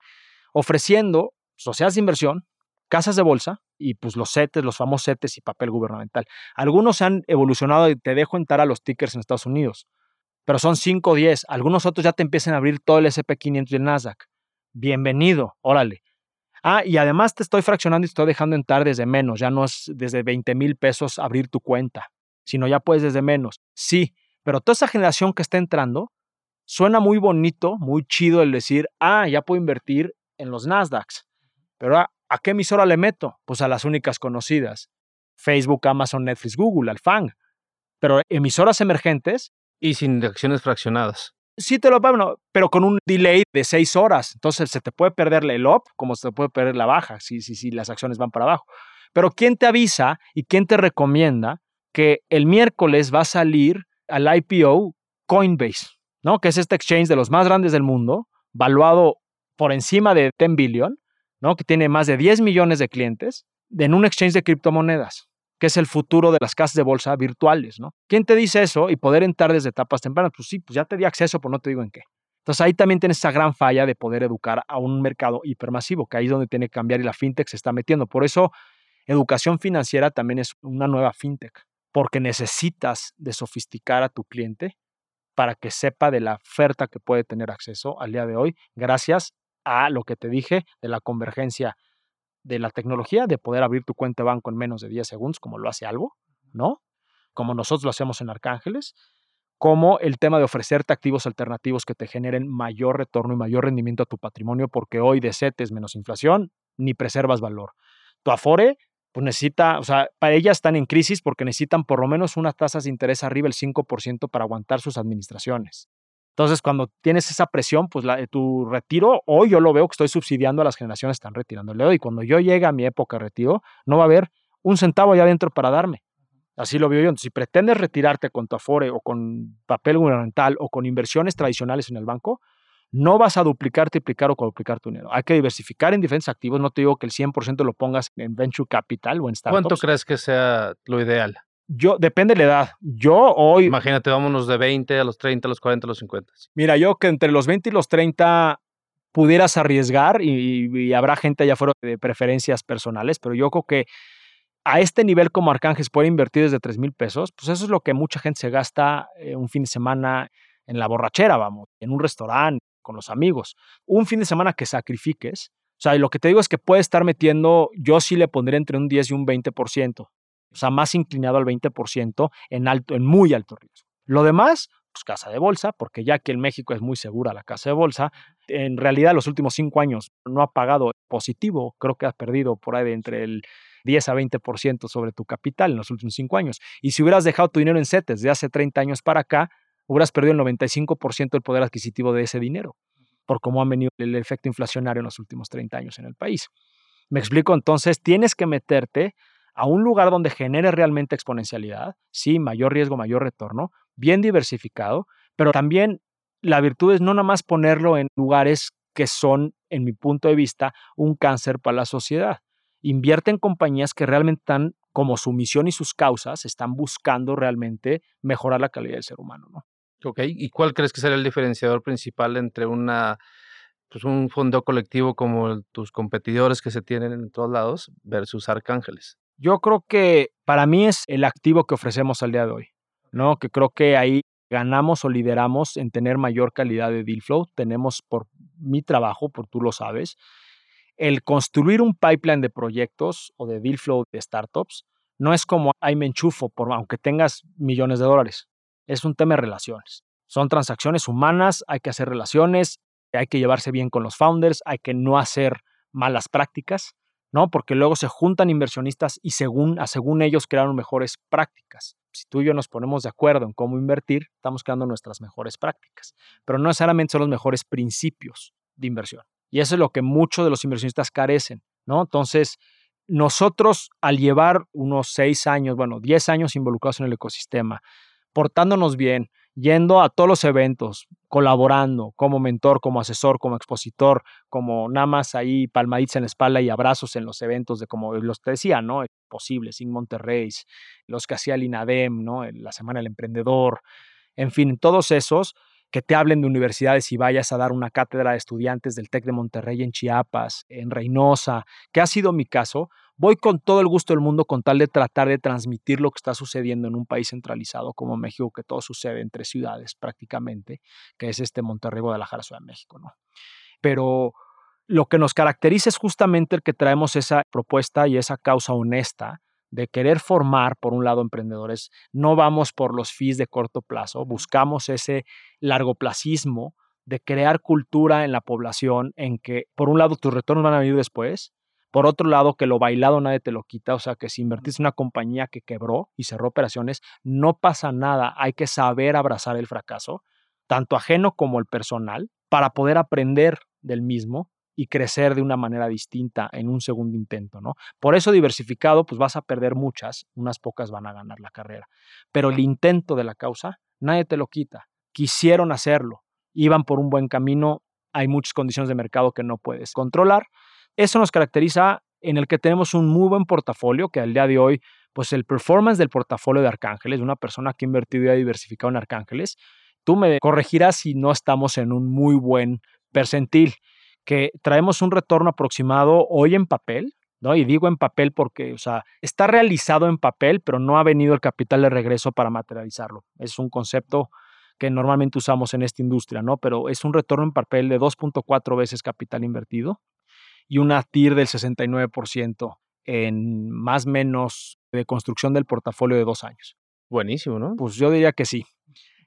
S1: Ofreciendo sociedades de inversión, casas de bolsa y pues los CETES, los famosos CETES y papel gubernamental. Algunos se han evolucionado y te dejo entrar a los tickers en Estados Unidos, pero son 5 o 10. Algunos otros ya te empiezan a abrir todo el SP500 y el Nasdaq. Bienvenido, órale. Ah, y además te estoy fraccionando y te estoy dejando entrar desde menos. Ya no es desde 20 mil pesos abrir tu cuenta, sino ya puedes desde menos. Sí, pero toda esa generación que está entrando, suena muy bonito, muy chido el decir, ah, ya puedo invertir en los Nasdaqs. Pero ah, ¿a qué emisora le meto? Pues a las únicas conocidas. Facebook, Amazon, Netflix, Google, al FANG. Pero emisoras emergentes.
S3: Y sin acciones fraccionadas
S1: sí te lo bueno, pero con un delay de seis horas. Entonces se te puede perder el up como se te puede perder la baja si, si, si las acciones van para abajo. Pero ¿quién te avisa y quién te recomienda que el miércoles va a salir al IPO Coinbase, ¿no? que es este exchange de los más grandes del mundo, valuado por encima de 10 billion, ¿no? que tiene más de 10 millones de clientes, en un exchange de criptomonedas? Que es el futuro de las casas de bolsa virtuales, ¿no? ¿Quién te dice eso y poder entrar desde etapas tempranas? Pues sí, pues ya te di acceso, pero no te digo en qué. Entonces ahí también tienes esa gran falla de poder educar a un mercado hipermasivo, que ahí es donde tiene que cambiar y la fintech se está metiendo. Por eso, educación financiera también es una nueva fintech, porque necesitas de sofisticar a tu cliente para que sepa de la oferta que puede tener acceso al día de hoy, gracias a lo que te dije de la convergencia de la tecnología de poder abrir tu cuenta de banco en menos de 10 segundos, como lo hace algo, ¿no? Como nosotros lo hacemos en Arcángeles, como el tema de ofrecerte activos alternativos que te generen mayor retorno y mayor rendimiento a tu patrimonio, porque hoy de CETES menos inflación, ni preservas valor. Tu Afore, pues necesita, o sea, para ellas están en crisis porque necesitan por lo menos unas tasas de interés arriba del 5% para aguantar sus administraciones. Entonces, cuando tienes esa presión, pues la, tu retiro, hoy yo lo veo que estoy subsidiando a las generaciones que están retirando el Y cuando yo llegue a mi época de retiro, no va a haber un centavo allá adentro para darme. Así lo veo yo. Entonces, si pretendes retirarte con tu Afore o con papel gubernamental o con inversiones tradicionales en el banco, no vas a duplicar, triplicar o cuadruplicar tu dinero. Hay que diversificar en diferentes activos. No te digo que el 100% lo pongas en venture capital o en startups.
S3: ¿Cuánto crees que sea lo ideal?
S1: Yo, depende de la edad. Yo hoy.
S3: Imagínate, vámonos de 20 a los 30, a los 40, a los 50.
S1: Mira, yo que entre los 20 y los 30 pudieras arriesgar y, habrá gente allá afuera de preferencias personales, pero yo creo que a este nivel como Arcángeles puede invertir desde 3 mil pesos, pues eso es lo que mucha gente se gasta eh, un fin de semana en la borrachera, vamos, en un restaurante, con los amigos. Un fin de semana que sacrifiques. O sea, lo que te digo es que puede estar metiendo, yo sí le pondría entre un 10 y un 20% o sea, más inclinado al 20% en, alto, en muy alto riesgo. Lo demás, pues casa de bolsa, porque ya que en México es muy segura la casa de bolsa, en realidad los últimos cinco años no ha pagado positivo, creo que has perdido por ahí de entre el 10 a 20% sobre tu capital en los últimos cinco años. Y si hubieras dejado tu dinero en CETES de hace 30 años para acá, hubieras perdido el 95% del poder adquisitivo de ese dinero, por cómo ha venido el efecto inflacionario en los últimos 30 años en el país. Me explico, entonces tienes que meterte a un lugar donde genere realmente exponencialidad, sí, mayor riesgo, mayor retorno, bien diversificado, pero también la virtud es no nada más ponerlo en lugares que son, en mi punto de vista, un cáncer para la sociedad. Invierte en compañías que realmente están, como su misión y sus causas, están buscando realmente mejorar la calidad del ser humano. ¿no?
S3: Ok, ¿y cuál crees que será el diferenciador principal entre una, pues un fondo colectivo como tus competidores que se tienen en todos lados versus Arcángeles?
S1: Yo creo que para mí es el activo que ofrecemos al día de hoy, ¿no? Que creo que ahí ganamos o lideramos en tener mayor calidad de deal flow. Tenemos por mi trabajo, por tú lo sabes, el construir un pipeline de proyectos o de deal flow de startups no es como ahí me enchufo, por, aunque tengas millones de dólares. Es un tema de relaciones. Son transacciones humanas, hay que hacer relaciones, hay que llevarse bien con los founders, hay que no hacer malas prácticas. ¿No? Porque luego se juntan inversionistas y según, según ellos crearon mejores prácticas. Si tú y yo nos ponemos de acuerdo en cómo invertir, estamos creando nuestras mejores prácticas, pero no necesariamente son los mejores principios de inversión. Y eso es lo que muchos de los inversionistas carecen, ¿no? Entonces, nosotros al llevar unos seis años, bueno, diez años involucrados en el ecosistema, portándonos bien, yendo a todos los eventos, colaborando como mentor, como asesor, como expositor, como nada más ahí palmaditas en la espalda y abrazos en los eventos de como los que decía, ¿no? Posibles, Sin Monterrey, los que hacía el INADEM, ¿no? La Semana del Emprendedor, en fin, todos esos que te hablen de universidades y vayas a dar una cátedra de estudiantes del TEC de Monterrey en Chiapas, en Reynosa, que ha sido mi caso, voy con todo el gusto del mundo con tal de tratar de transmitir lo que está sucediendo en un país centralizado como México, que todo sucede entre ciudades prácticamente, que es este Monterrey, Guadalajara, Ciudad de México, ¿no? Pero lo que nos caracteriza es justamente el que traemos esa propuesta y esa causa honesta de querer formar, por un lado, emprendedores, no vamos por los fees de corto plazo, buscamos ese largoplacismo de crear cultura en la población en que, por un lado, tus retornos van a venir después, por otro lado, que lo bailado nadie te lo quita, o sea, que si invertiste en una compañía que quebró y cerró operaciones, no pasa nada, hay que saber abrazar el fracaso, tanto ajeno como el personal, para poder aprender del mismo y crecer de una manera distinta en un segundo intento, ¿no? Por eso diversificado, pues vas a perder muchas, unas pocas van a ganar la carrera. Pero el intento de la causa, nadie te lo quita. Quisieron hacerlo, iban por un buen camino, hay muchas condiciones de mercado que no puedes controlar. Eso nos caracteriza en el que tenemos un muy buen portafolio, que al día de hoy, pues el performance del portafolio de Arcángeles, una persona que ha invertido y ha diversificado en Arcángeles, tú me corregirás si no estamos en un muy buen percentil que traemos un retorno aproximado hoy en papel, ¿no? Y digo en papel porque, o sea, está realizado en papel, pero no ha venido el capital de regreso para materializarlo. Es un concepto que normalmente usamos en esta industria, ¿no? Pero es un retorno en papel de 2.4 veces capital invertido y una TIR del 69% en más o menos de construcción del portafolio de dos años.
S3: Buenísimo, ¿no?
S1: Pues yo diría que sí.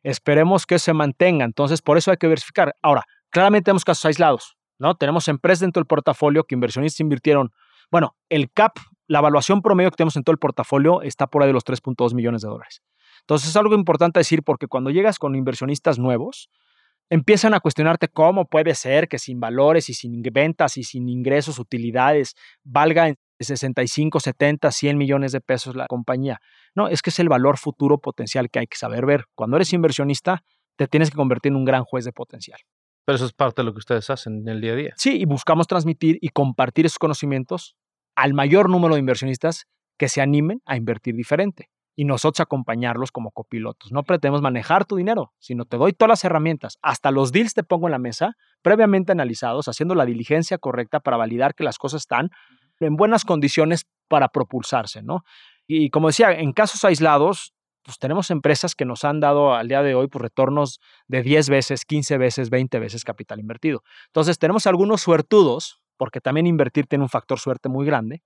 S1: Esperemos que se mantenga. Entonces, por eso hay que verificar. Ahora, claramente tenemos casos aislados. ¿no? Tenemos empresas dentro del portafolio que inversionistas invirtieron. Bueno, el CAP, la evaluación promedio que tenemos en todo el portafolio está por ahí de los 3.2 millones de dólares. Entonces es algo importante decir porque cuando llegas con inversionistas nuevos, empiezan a cuestionarte cómo puede ser que sin valores y sin ventas y sin ingresos, utilidades, valga en 65, 70, 100 millones de pesos la compañía. No, es que es el valor futuro potencial que hay que saber ver. Cuando eres inversionista, te tienes que convertir en un gran juez de potencial.
S3: Pero eso es parte de lo que ustedes hacen en el día a día.
S1: Sí, y buscamos transmitir y compartir esos conocimientos al mayor número de inversionistas que se animen a invertir diferente y nosotros acompañarlos como copilotos. No pretendemos manejar tu dinero, sino te doy todas las herramientas. Hasta los deals te pongo en la mesa, previamente analizados, haciendo la diligencia correcta para validar que las cosas están en buenas condiciones para propulsarse, ¿no? Y como decía, en casos aislados, pues tenemos empresas que nos han dado al día de hoy pues, retornos de 10 veces, 15 veces, 20 veces capital invertido. Entonces tenemos algunos suertudos, porque también invertir tiene un factor suerte muy grande,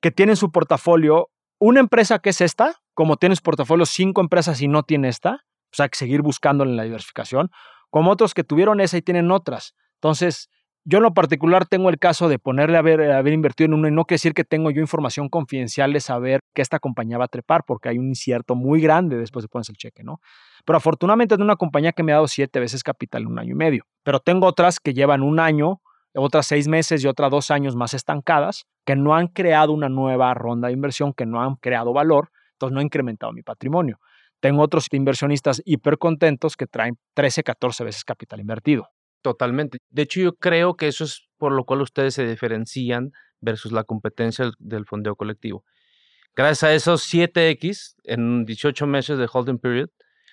S1: que tienen su portafolio una empresa que es esta, como tienes portafolio cinco empresas y no tiene esta, pues hay que seguir buscando en la diversificación, como otros que tuvieron esa y tienen otras. Entonces, yo en lo particular tengo el caso de ponerle haber, haber invertido en uno y no quiere decir que tengo yo información confidencial de saber que esta compañía va a trepar, porque hay un incierto muy grande después de ponerse el cheque, ¿no? Pero afortunadamente es una compañía que me ha dado siete veces capital en un año y medio. Pero tengo otras que llevan un año, otras seis meses y otras dos años más estancadas, que no han creado una nueva ronda de inversión, que no han creado valor, entonces no he incrementado mi patrimonio. Tengo otros inversionistas hiper contentos que traen 13, 14 veces capital invertido.
S3: Totalmente. De hecho, yo creo que eso es por lo cual ustedes se diferencian versus la competencia del, fondeo colectivo. Gracias a esos 7X en 18 meses de holding period,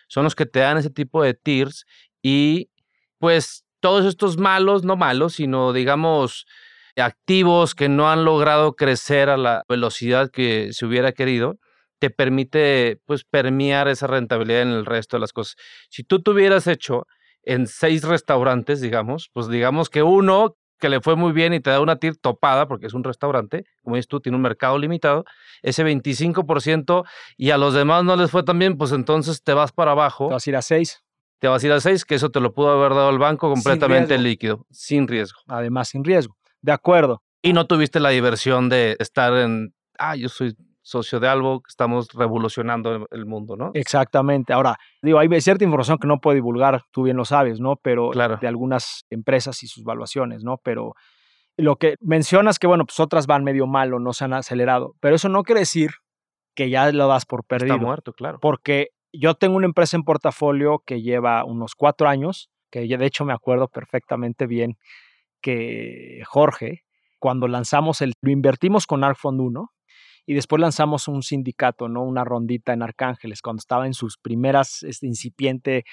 S3: son los que te dan ese tipo de tiers y pues todos estos malos, no malos, sino digamos activos que no han logrado crecer a la velocidad que se hubiera querido, te permite pues permear esa rentabilidad en el resto de las cosas. Si tú tuvieras hecho en seis restaurantes, digamos, pues digamos que uno que le fue muy bien y te da una TIR topada, porque es un restaurante, como dices tú, tiene un mercado limitado, ese 25% y a los demás no les fue tan bien, pues entonces te vas para abajo.
S1: Te vas a ir a seis.
S3: Te vas a ir a seis, que eso te lo pudo haber dado el banco completamente líquido, sin riesgo.
S1: Además, sin riesgo. De acuerdo.
S3: Y no tuviste la diversión de estar en, ah, yo soy socio de algo, estamos revolucionando el mundo, ¿no?
S1: Exactamente. Ahora, digo, hay cierta información que no puedo divulgar, tú bien lo sabes, ¿no? Pero de algunas empresas y sus valuaciones, ¿no? Pero lo que mencionas que, bueno, pues otras van medio mal o no se han acelerado, pero eso no quiere decir que ya lo das por perdido.
S3: Está muerto, claro.
S1: Porque yo tengo una empresa en portafolio que lleva unos cuatro años, que de hecho me acuerdo perfectamente bien que Jorge, cuando lanzamos el, lo invertimos con ARCFond 1, y después lanzamos un sindicato, ¿no? Una rondita en Arcángeles, cuando estaba en sus primeras, este, incipiente,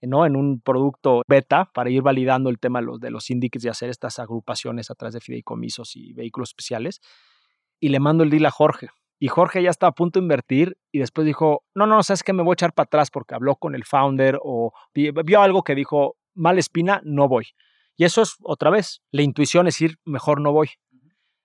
S1: ¿no? En un producto beta para ir validando el tema de los, de los y hacer estas agrupaciones a través de fideicomisos y vehículos especiales. Y le mando el deal a Jorge. Y Jorge ya estaba a punto de invertir y después dijo, no, no, sabes que me voy a echar para atrás porque habló con el founder o vio algo que dijo, mal espina, no voy. Y eso es otra vez, la intuición es decir, mejor no voy.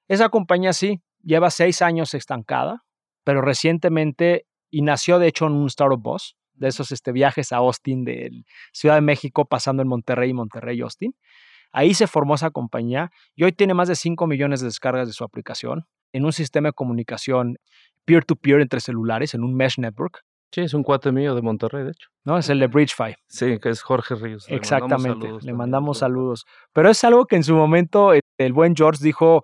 S1: Esa compañía sí, lleva seis años estancada, pero recientemente, y nació de hecho en un Startup Boss, de esos este, viajes a Austin de Ciudad de México, pasando en Monterrey, Monterrey, Austin. Ahí se formó esa compañía y hoy tiene más de 5 millones de descargas de su aplicación en un sistema de comunicación peer-to-peer entre celulares, en un mesh network.
S3: Sí, es un cuate mío de Monterrey, de hecho.
S1: No, es el de BridgeFi.
S3: Sí, que es Jorge Ríos.
S1: Exactamente, le mandamos saludos. Pero es algo que en su momento eh, el buen George dijo,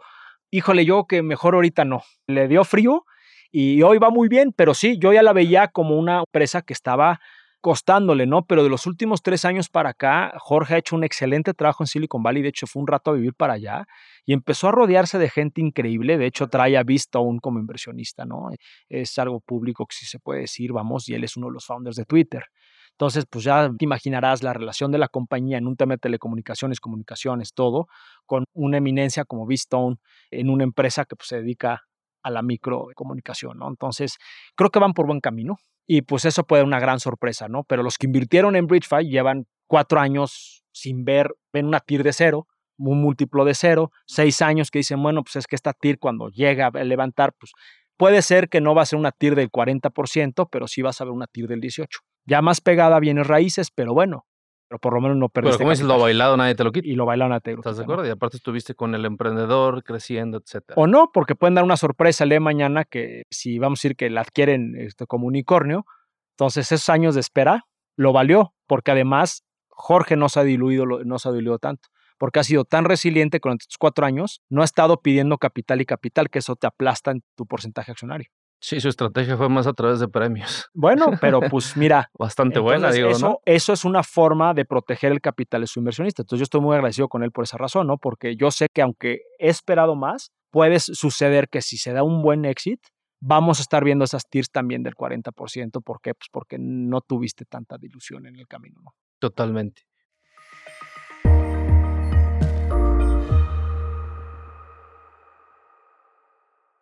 S1: híjole, yo que mejor ahorita no. Le dio frío y hoy va muy bien, pero sí, yo ya la veía como una empresa que estaba costándole, ¿no? Pero de los últimos tres años para acá, Jorge ha hecho un excelente trabajo en Silicon Valley, de hecho fue un rato a vivir para allá y empezó a rodearse de gente increíble, de hecho trae a Vistone como inversionista, ¿no? Es algo público que sí se puede decir, vamos, y él es uno de los founders de Twitter. Entonces, pues ya te imaginarás la relación de la compañía en un tema de telecomunicaciones, comunicaciones, todo, con una eminencia como Vistone en una empresa que pues, se dedica a la microcomunicación, ¿no? Entonces, creo que van por buen camino y pues eso puede ser una gran sorpresa, ¿no? Pero los que invirtieron en BridgeFi llevan cuatro años sin ver, ven una TIR de cero, un múltiplo de cero, seis años que dicen, bueno, pues es que esta TIR cuando llega a levantar, pues puede ser que no va a ser una TIR del 40%, pero sí vas a ver una TIR del 18%. Ya más pegada viene raíces, pero bueno, pero por lo menos no perdiste.
S3: Pero como dices, lo bailado nadie te lo quita.
S1: Y lo bailado nadie te
S3: lo quita. ¿Estás de acuerdo? Y aparte estuviste con el emprendedor creciendo, etcétera.
S1: O no, porque pueden dar una sorpresa el día de mañana que si vamos a decir que la adquieren este, como unicornio, entonces esos años de espera lo valió, porque además Jorge no se ha diluido, no se ha diluido tanto porque ha sido tan resiliente con estos cuatro años, no ha estado pidiendo capital y capital, que eso te aplasta en tu porcentaje accionario.
S3: Sí, su estrategia fue más a través de premios.
S1: Bueno, pero pues mira.
S3: Bastante buena, digo,
S1: eso,
S3: ¿no?
S1: Eso es una forma de proteger el capital de su inversionista. Entonces yo estoy muy agradecido con él por esa razón, ¿no? Porque yo sé que aunque he esperado más, puede suceder que si se da un buen exit, vamos a estar viendo esas tiers también del 40%. ¿Por qué? Pues porque no tuviste tanta dilución en el camino, ¿no?
S3: Totalmente.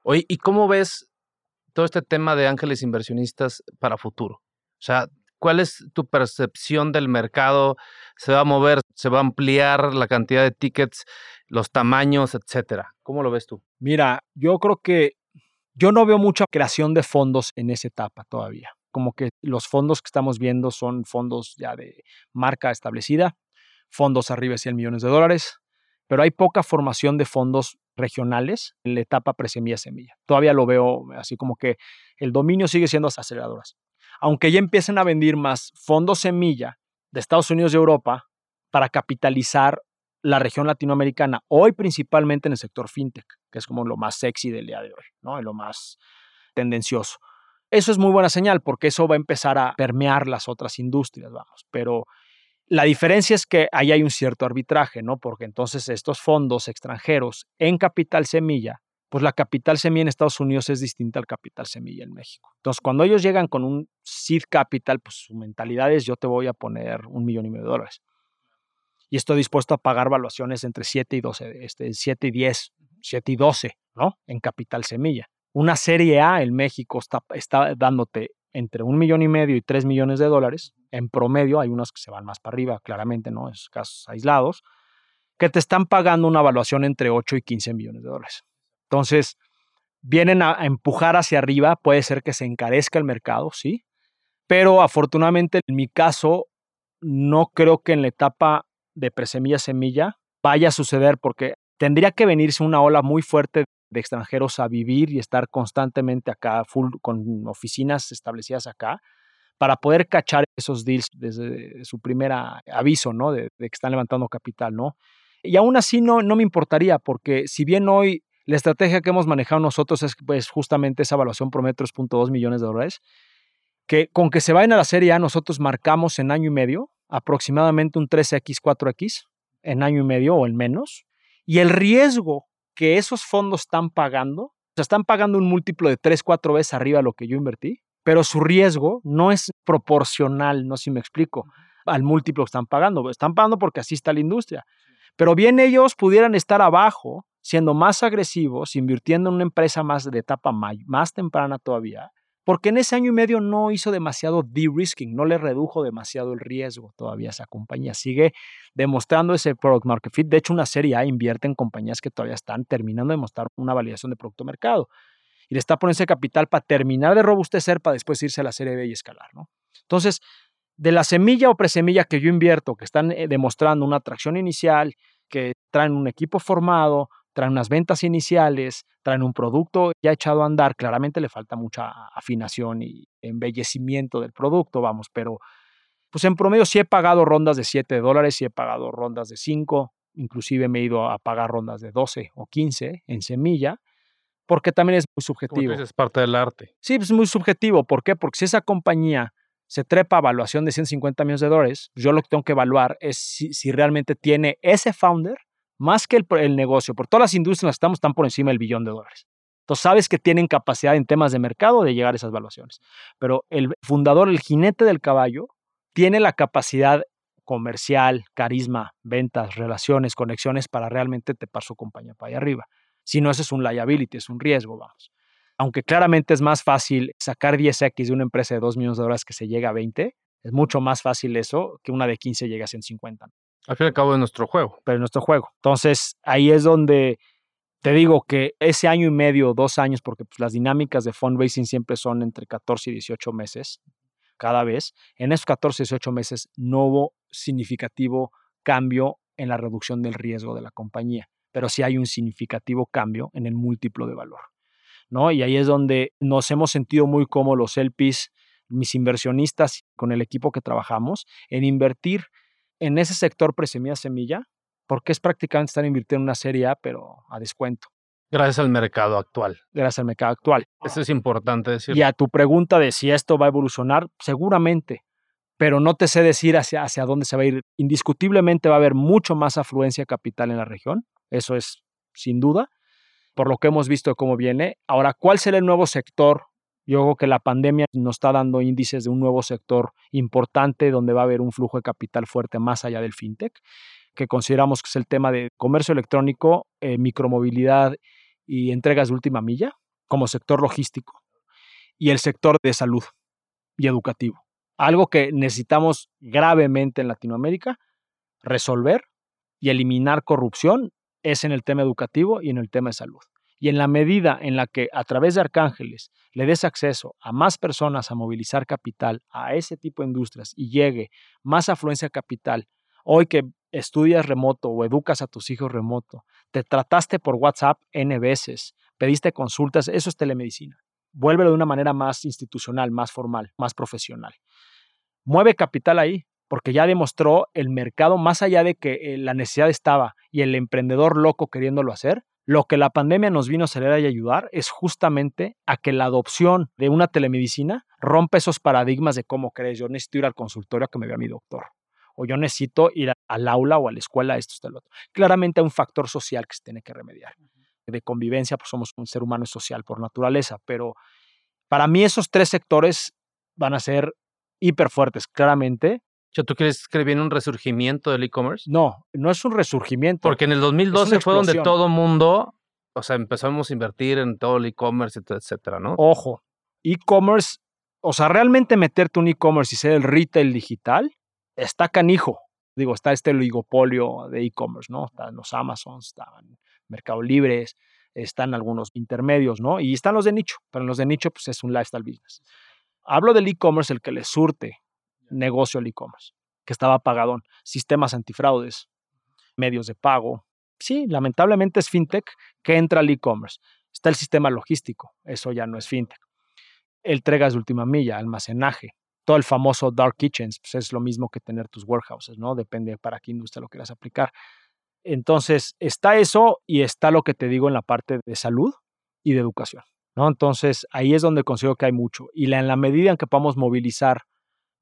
S3: Oye, ¿y cómo ves todo este tema de ángeles inversionistas para futuro? O sea, ¿cuál es tu percepción del mercado? ¿Se va a mover? ¿Se va a ampliar la cantidad de tickets, los tamaños, etcétera? ¿Cómo lo ves tú?
S1: Mira, yo creo que Yo no veo mucha creación de fondos en esa etapa todavía. Como que los fondos que estamos viendo son fondos ya de marca establecida, fondos arriba de 100 millones de dólares, pero hay poca formación de fondos regionales en la etapa presemilla-semilla. Todavía lo veo así como que el dominio sigue siendo aceleradoras. Aunque ya empiecen a vender más fondos semilla de Estados Unidos y Europa para capitalizar la región latinoamericana, hoy principalmente en el sector fintech, que es como lo más sexy del día de hoy, ¿no? Y lo más tendencioso. Eso es muy buena señal porque eso va a empezar a permear las otras industrias, vamos. Pero la diferencia es que ahí hay un cierto arbitraje, ¿no? Porque entonces estos fondos extranjeros en capital semilla, pues la capital semilla en Estados Unidos es distinta al capital semilla en México. Entonces, cuando ellos llegan con un seed capital, pues su mentalidad es yo te voy a poner un millón y medio de dólares y estoy dispuesto a pagar valuaciones entre 7 y 12, este, 7 y 10, 7 y 12, ¿no? En capital semilla. Una serie A en México está, está dándote entre un millón y medio y 3 millones de dólares. En promedio, hay unos que se van más para arriba, claramente, ¿no? Es casos aislados, que te están pagando una evaluación entre 8 y 15 millones de dólares. Entonces, vienen a, a empujar hacia arriba, puede ser que se encarezca el mercado, sí, pero afortunadamente en mi caso, no creo que en la etapa de presemilla semilla vaya a suceder porque tendría que venirse una ola muy fuerte de extranjeros a vivir y estar constantemente acá, full, con oficinas establecidas acá, para poder cachar esos deals desde su primer aviso, ¿no? De, que están levantando capital, ¿no? Y aún así no, no me importaría, porque si bien hoy la estrategia que hemos manejado nosotros es pues, justamente esa evaluación promedio 3.2 millones de dólares, que con que se vayan a la serie A nosotros marcamos en año y medio aproximadamente un 3X, 4X en año y medio o en menos. Y el riesgo que esos fondos están pagando, o sea, están pagando un múltiplo de 3, 4 veces arriba de lo que yo invertí, pero su riesgo no es proporcional, no sé si me explico, al múltiplo que están pagando. Están pagando porque así está la industria. Pero bien ellos pudieran estar abajo, siendo más agresivos, invirtiendo en una empresa más de etapa más temprana todavía, porque en ese año y medio no hizo demasiado de-risking, no le redujo demasiado el riesgo todavía esa compañía. Sigue demostrando ese product market fit. De hecho, una serie A invierte en compañías que todavía están terminando de mostrar una validación de producto mercado. Y le está poniendo ese capital para terminar de robustecer para después irse a la serie B y escalar. ¿no? Entonces, de la semilla o presemilla que yo invierto, que están eh, demostrando una atracción inicial, que traen un equipo formado, traen unas ventas iniciales, traen un producto ya echado a andar, claramente le falta mucha afinación y embellecimiento del producto, vamos, pero pues en promedio sí he pagado rondas de 7 dólares, sí he pagado rondas de 5, inclusive me he ido a pagar rondas de 12 o 15 en semilla, porque también es muy subjetivo.
S3: es parte del arte.
S1: Sí, pues, es muy subjetivo. ¿Por qué? Porque si esa compañía se trepa a evaluación de 150 millones de dólares, yo lo que tengo que evaluar es si, si realmente tiene ese founder más que el, negocio, por todas las industrias las estamos están por encima del billón de dólares. Entonces sabes que tienen capacidad en temas de mercado de llegar a esas valuaciones. Pero el fundador, el jinete del caballo, tiene la capacidad comercial, carisma, ventas, relaciones, conexiones para realmente tepar su compañía para allá arriba. Si no, eso es un liability, es un riesgo, vamos. Aunque claramente es más fácil sacar 10X de una empresa de 2 millones de dólares que se llega a 20, es mucho más fácil eso que una de 15 llegue a 150.
S3: Al fin y al cabo de nuestro juego.
S1: Pero es nuestro juego. Entonces, ahí es donde te digo que ese año y medio, dos años, porque pues, las dinámicas de fundraising siempre son entre 14 y 18 meses cada vez, en esos 14 y 18 meses no hubo significativo cambio en la reducción del riesgo de la compañía, pero sí hay un significativo cambio en el múltiplo de valor. ¿no? Y ahí es donde nos hemos sentido muy como los LPs, mis inversionistas con el equipo que trabajamos, en invertir en ese sector presemilla semilla, porque es prácticamente estar invirtiendo en una serie A, pero a descuento.
S3: Gracias al mercado actual.
S1: Gracias al mercado actual.
S3: Eso es importante decir.
S1: Y a tu pregunta de si esto va a evolucionar, seguramente, pero no te sé decir hacia, hacia dónde se va a ir. Indiscutiblemente va a haber mucho más afluencia capital en la región, eso es sin duda, por lo que hemos visto de cómo viene. Ahora, ¿cuál será el nuevo sector yo creo que la pandemia nos está dando índices de un nuevo sector importante donde va a haber un flujo de capital fuerte más allá del fintech, que consideramos que es el tema de comercio electrónico, eh, micromovilidad y entregas de última milla como sector logístico y el sector de salud y educativo. Algo que necesitamos gravemente en Latinoamérica resolver y eliminar corrupción es en el tema educativo y en el tema de salud. Y en la medida en la que a través de Arcángeles le des acceso a más personas a movilizar capital a ese tipo de industrias y llegue más afluencia capital, hoy que estudias remoto o educas a tus hijos remoto, te trataste por WhatsApp N veces, pediste consultas, eso es telemedicina. Vuélvelo de una manera más institucional, más formal, más profesional. Mueve capital ahí, porque ya demostró el mercado, más allá de que eh, la necesidad estaba y el emprendedor loco queriéndolo hacer, lo que la pandemia nos vino a acelerar y ayudar es justamente a que la adopción de una telemedicina rompa esos paradigmas de cómo crees, yo necesito ir al consultorio a que me vea mi doctor, o yo necesito ir al aula o a la escuela, esto, esto, lo otro. Claramente hay un factor social que se tiene que remediar. De convivencia, pues somos un ser humano social por naturaleza, pero para mí esos tres sectores van a ser hiper fuertes, claramente.
S3: ¿Tú crees que viene un resurgimiento del e-commerce?
S1: No, no es un resurgimiento.
S3: Porque en el 2012 fue donde todo mundo, o sea, empezamos a invertir en todo el e-commerce, etcétera, ¿no?
S1: Ojo, e-commerce, o sea, realmente meterte un e-commerce y ser el retail digital, está canijo. Digo, está este oligopolio de e-commerce, ¿no? Están los Amazons, están Mercado Libres, están algunos intermedios, ¿no? Y están los de nicho, pero en los de nicho, pues es un lifestyle business. Hablo del e-commerce, el que le surte negocio al e-commerce, que estaba pagadón, sistemas antifraudes, medios de pago. Sí, lamentablemente es fintech que entra al e-commerce. Está el sistema logístico, eso ya no es fintech. Entregas de última milla, almacenaje, todo el famoso dark kitchens, pues es lo mismo que tener tus warehouses, ¿no? Depende para qué industria lo quieras aplicar. Entonces, está eso y está lo que te digo en la parte de salud y de educación, ¿no? Entonces, ahí es donde considero que hay mucho. Y en la medida en que podamos movilizar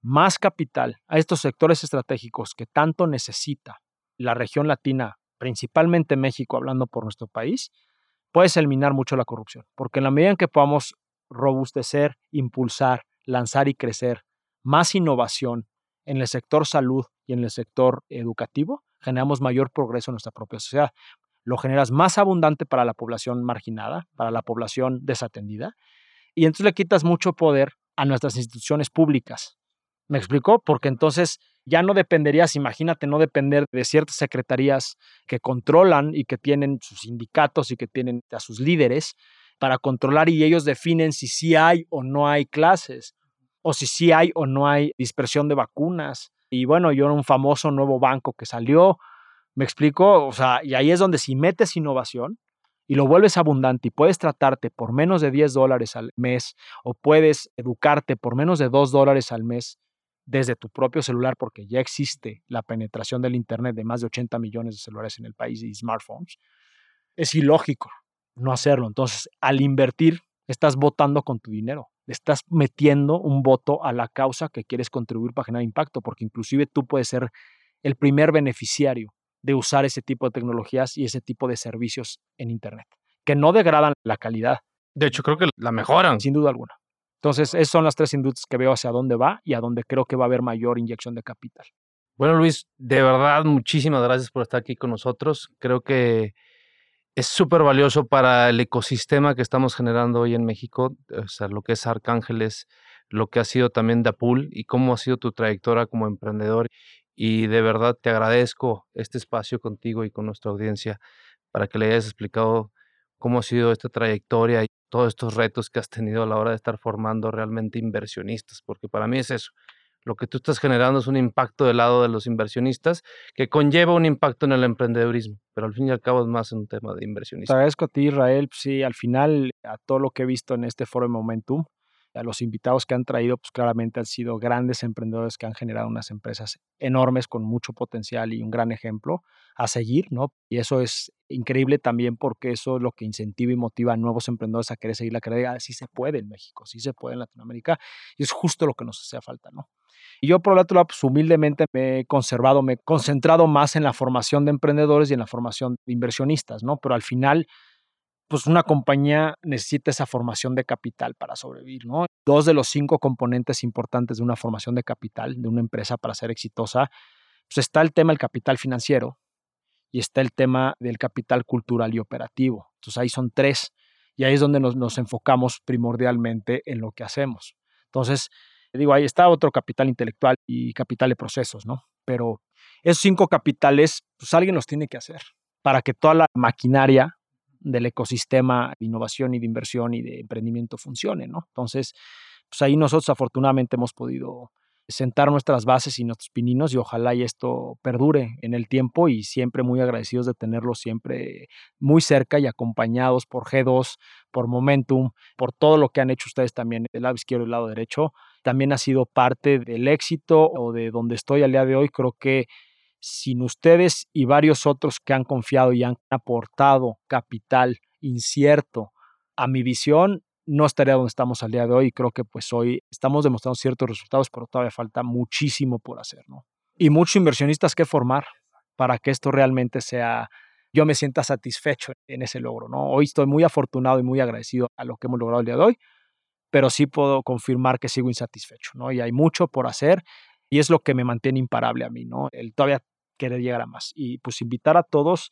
S1: más capital a estos sectores estratégicos que tanto necesita la región latina, principalmente México, hablando por nuestro país, puedes eliminar mucho la corrupción, porque en la medida en que podamos robustecer, impulsar, lanzar y crecer más innovación en el sector salud y en el sector educativo, generamos mayor progreso en nuestra propia sociedad. Lo generas más abundante para la población marginada, para la población desatendida, y entonces le quitas mucho poder a nuestras instituciones públicas. ¿Me explicó? Porque entonces ya no dependerías, imagínate, no depender de ciertas secretarías que controlan y que tienen sus sindicatos y que tienen a sus líderes para controlar y ellos definen si sí hay o no hay clases o si sí hay o no hay dispersión de vacunas. Y bueno, yo era un famoso nuevo banco que salió, me explico, o sea, y ahí es donde si metes innovación y lo vuelves abundante y puedes tratarte por menos de 10 dólares al mes o puedes educarte por menos de 2 dólares al mes desde tu propio celular, porque ya existe la penetración del Internet de más de 80 millones de celulares en el país y smartphones, es ilógico no hacerlo. Entonces, al invertir, estás votando con tu dinero estás metiendo un voto a la causa que quieres contribuir para generar impacto, porque inclusive tú puedes ser el primer beneficiario de usar ese tipo de tecnologías y ese tipo de servicios en Internet, que no degradan la calidad.
S3: De hecho, creo que la mejoran.
S1: Sin duda alguna. Entonces, esas son las tres industrias que veo hacia dónde va y a dónde creo que va a haber mayor inyección de capital.
S3: Bueno, Luis, de verdad, muchísimas gracias por estar aquí con nosotros. Creo que es súper valioso para el ecosistema que estamos generando hoy en México, o sea, lo que es Arcángeles, lo que ha sido también Dapul y cómo ha sido tu trayectoria como emprendedor. Y de verdad te agradezco este espacio contigo y con nuestra audiencia para que le hayas explicado cómo ha sido esta trayectoria todos estos retos que has tenido a la hora de estar formando realmente inversionistas, porque para mí es eso, lo que tú estás generando es un impacto del lado de los inversionistas que conlleva un impacto en el emprendedurismo, pero al fin y al cabo es más un tema de inversionistas.
S1: Te agradezco a ti, Israel. Sí, al final, a todo lo que he visto en este foro de Momentum, a los invitados que han traído, pues claramente han sido grandes emprendedores que han generado unas empresas enormes con mucho potencial y un gran ejemplo a seguir, ¿no? Y eso es increíble también porque eso es lo que incentiva y motiva a nuevos emprendedores a querer seguir la carrera. Sí se puede en México, sí se puede en Latinoamérica y es justo lo que nos hace falta, ¿no? Y yo por el otro lado, pues humildemente me he conservado, me he concentrado más en la formación de emprendedores y en la formación de inversionistas, ¿no? Pero al final, pues una compañía necesita esa formación de capital para sobrevivir, ¿no? Dos de los cinco componentes importantes de una formación de capital de una empresa para ser exitosa, pues está el tema del capital financiero y está el tema del capital cultural y operativo. Entonces ahí son tres y ahí es donde nos, nos enfocamos primordialmente en lo que hacemos. Entonces, Digo, ahí está otro capital intelectual y capital de procesos, ¿no? Pero esos cinco capitales, pues alguien los tiene que hacer para que toda la maquinaria del ecosistema de innovación y de inversión y de emprendimiento funcione, ¿no? Entonces, pues ahí nosotros afortunadamente hemos podido sentar nuestras bases y nuestros pininos y ojalá y esto perdure en el tiempo y siempre muy agradecidos de tenerlos siempre muy cerca y acompañados por G2, por Momentum, por todo lo que han hecho ustedes también del lado izquierdo y el lado derecho. También ha sido parte del éxito o de donde estoy al día de hoy. Creo que sin ustedes y varios otros que han confiado y han aportado capital incierto a mi visión, no estaría donde estamos al día de hoy creo que pues hoy estamos demostrando ciertos resultados, pero todavía falta muchísimo por hacer, ¿no? Y muchos inversionistas que formar para que esto realmente sea, yo me sienta satisfecho en ese logro, ¿no? Hoy estoy muy afortunado y muy agradecido a lo que hemos logrado el día de hoy, pero sí puedo confirmar que sigo insatisfecho, ¿no? Y hay mucho por hacer y es lo que me mantiene imparable a mí, ¿no? El todavía querer llegar a más. Y pues invitar a todos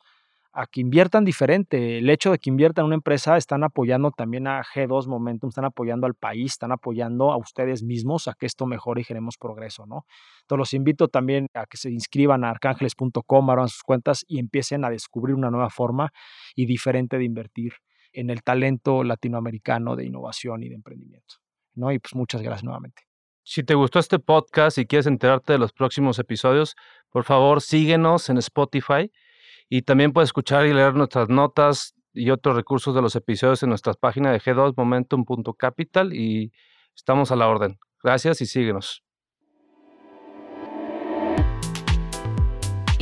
S1: a que inviertan diferente. El hecho de que inviertan en una empresa están apoyando también a G2 Momentum, están apoyando al país, están apoyando a ustedes mismos a que esto mejore y generemos progreso, ¿no? Entonces los invito también a que se inscriban a arcángeles.com, abran sus cuentas y empiecen a descubrir una nueva forma y diferente de invertir en el talento latinoamericano de innovación y de emprendimiento, ¿no? Y pues muchas gracias nuevamente.
S3: Si te gustó este podcast y quieres enterarte de los próximos episodios, por favor síguenos en Spotify y también puedes escuchar y leer nuestras notas y otros recursos de los episodios en nuestra página de g2momentum.capital y estamos a la orden. Gracias y síguenos.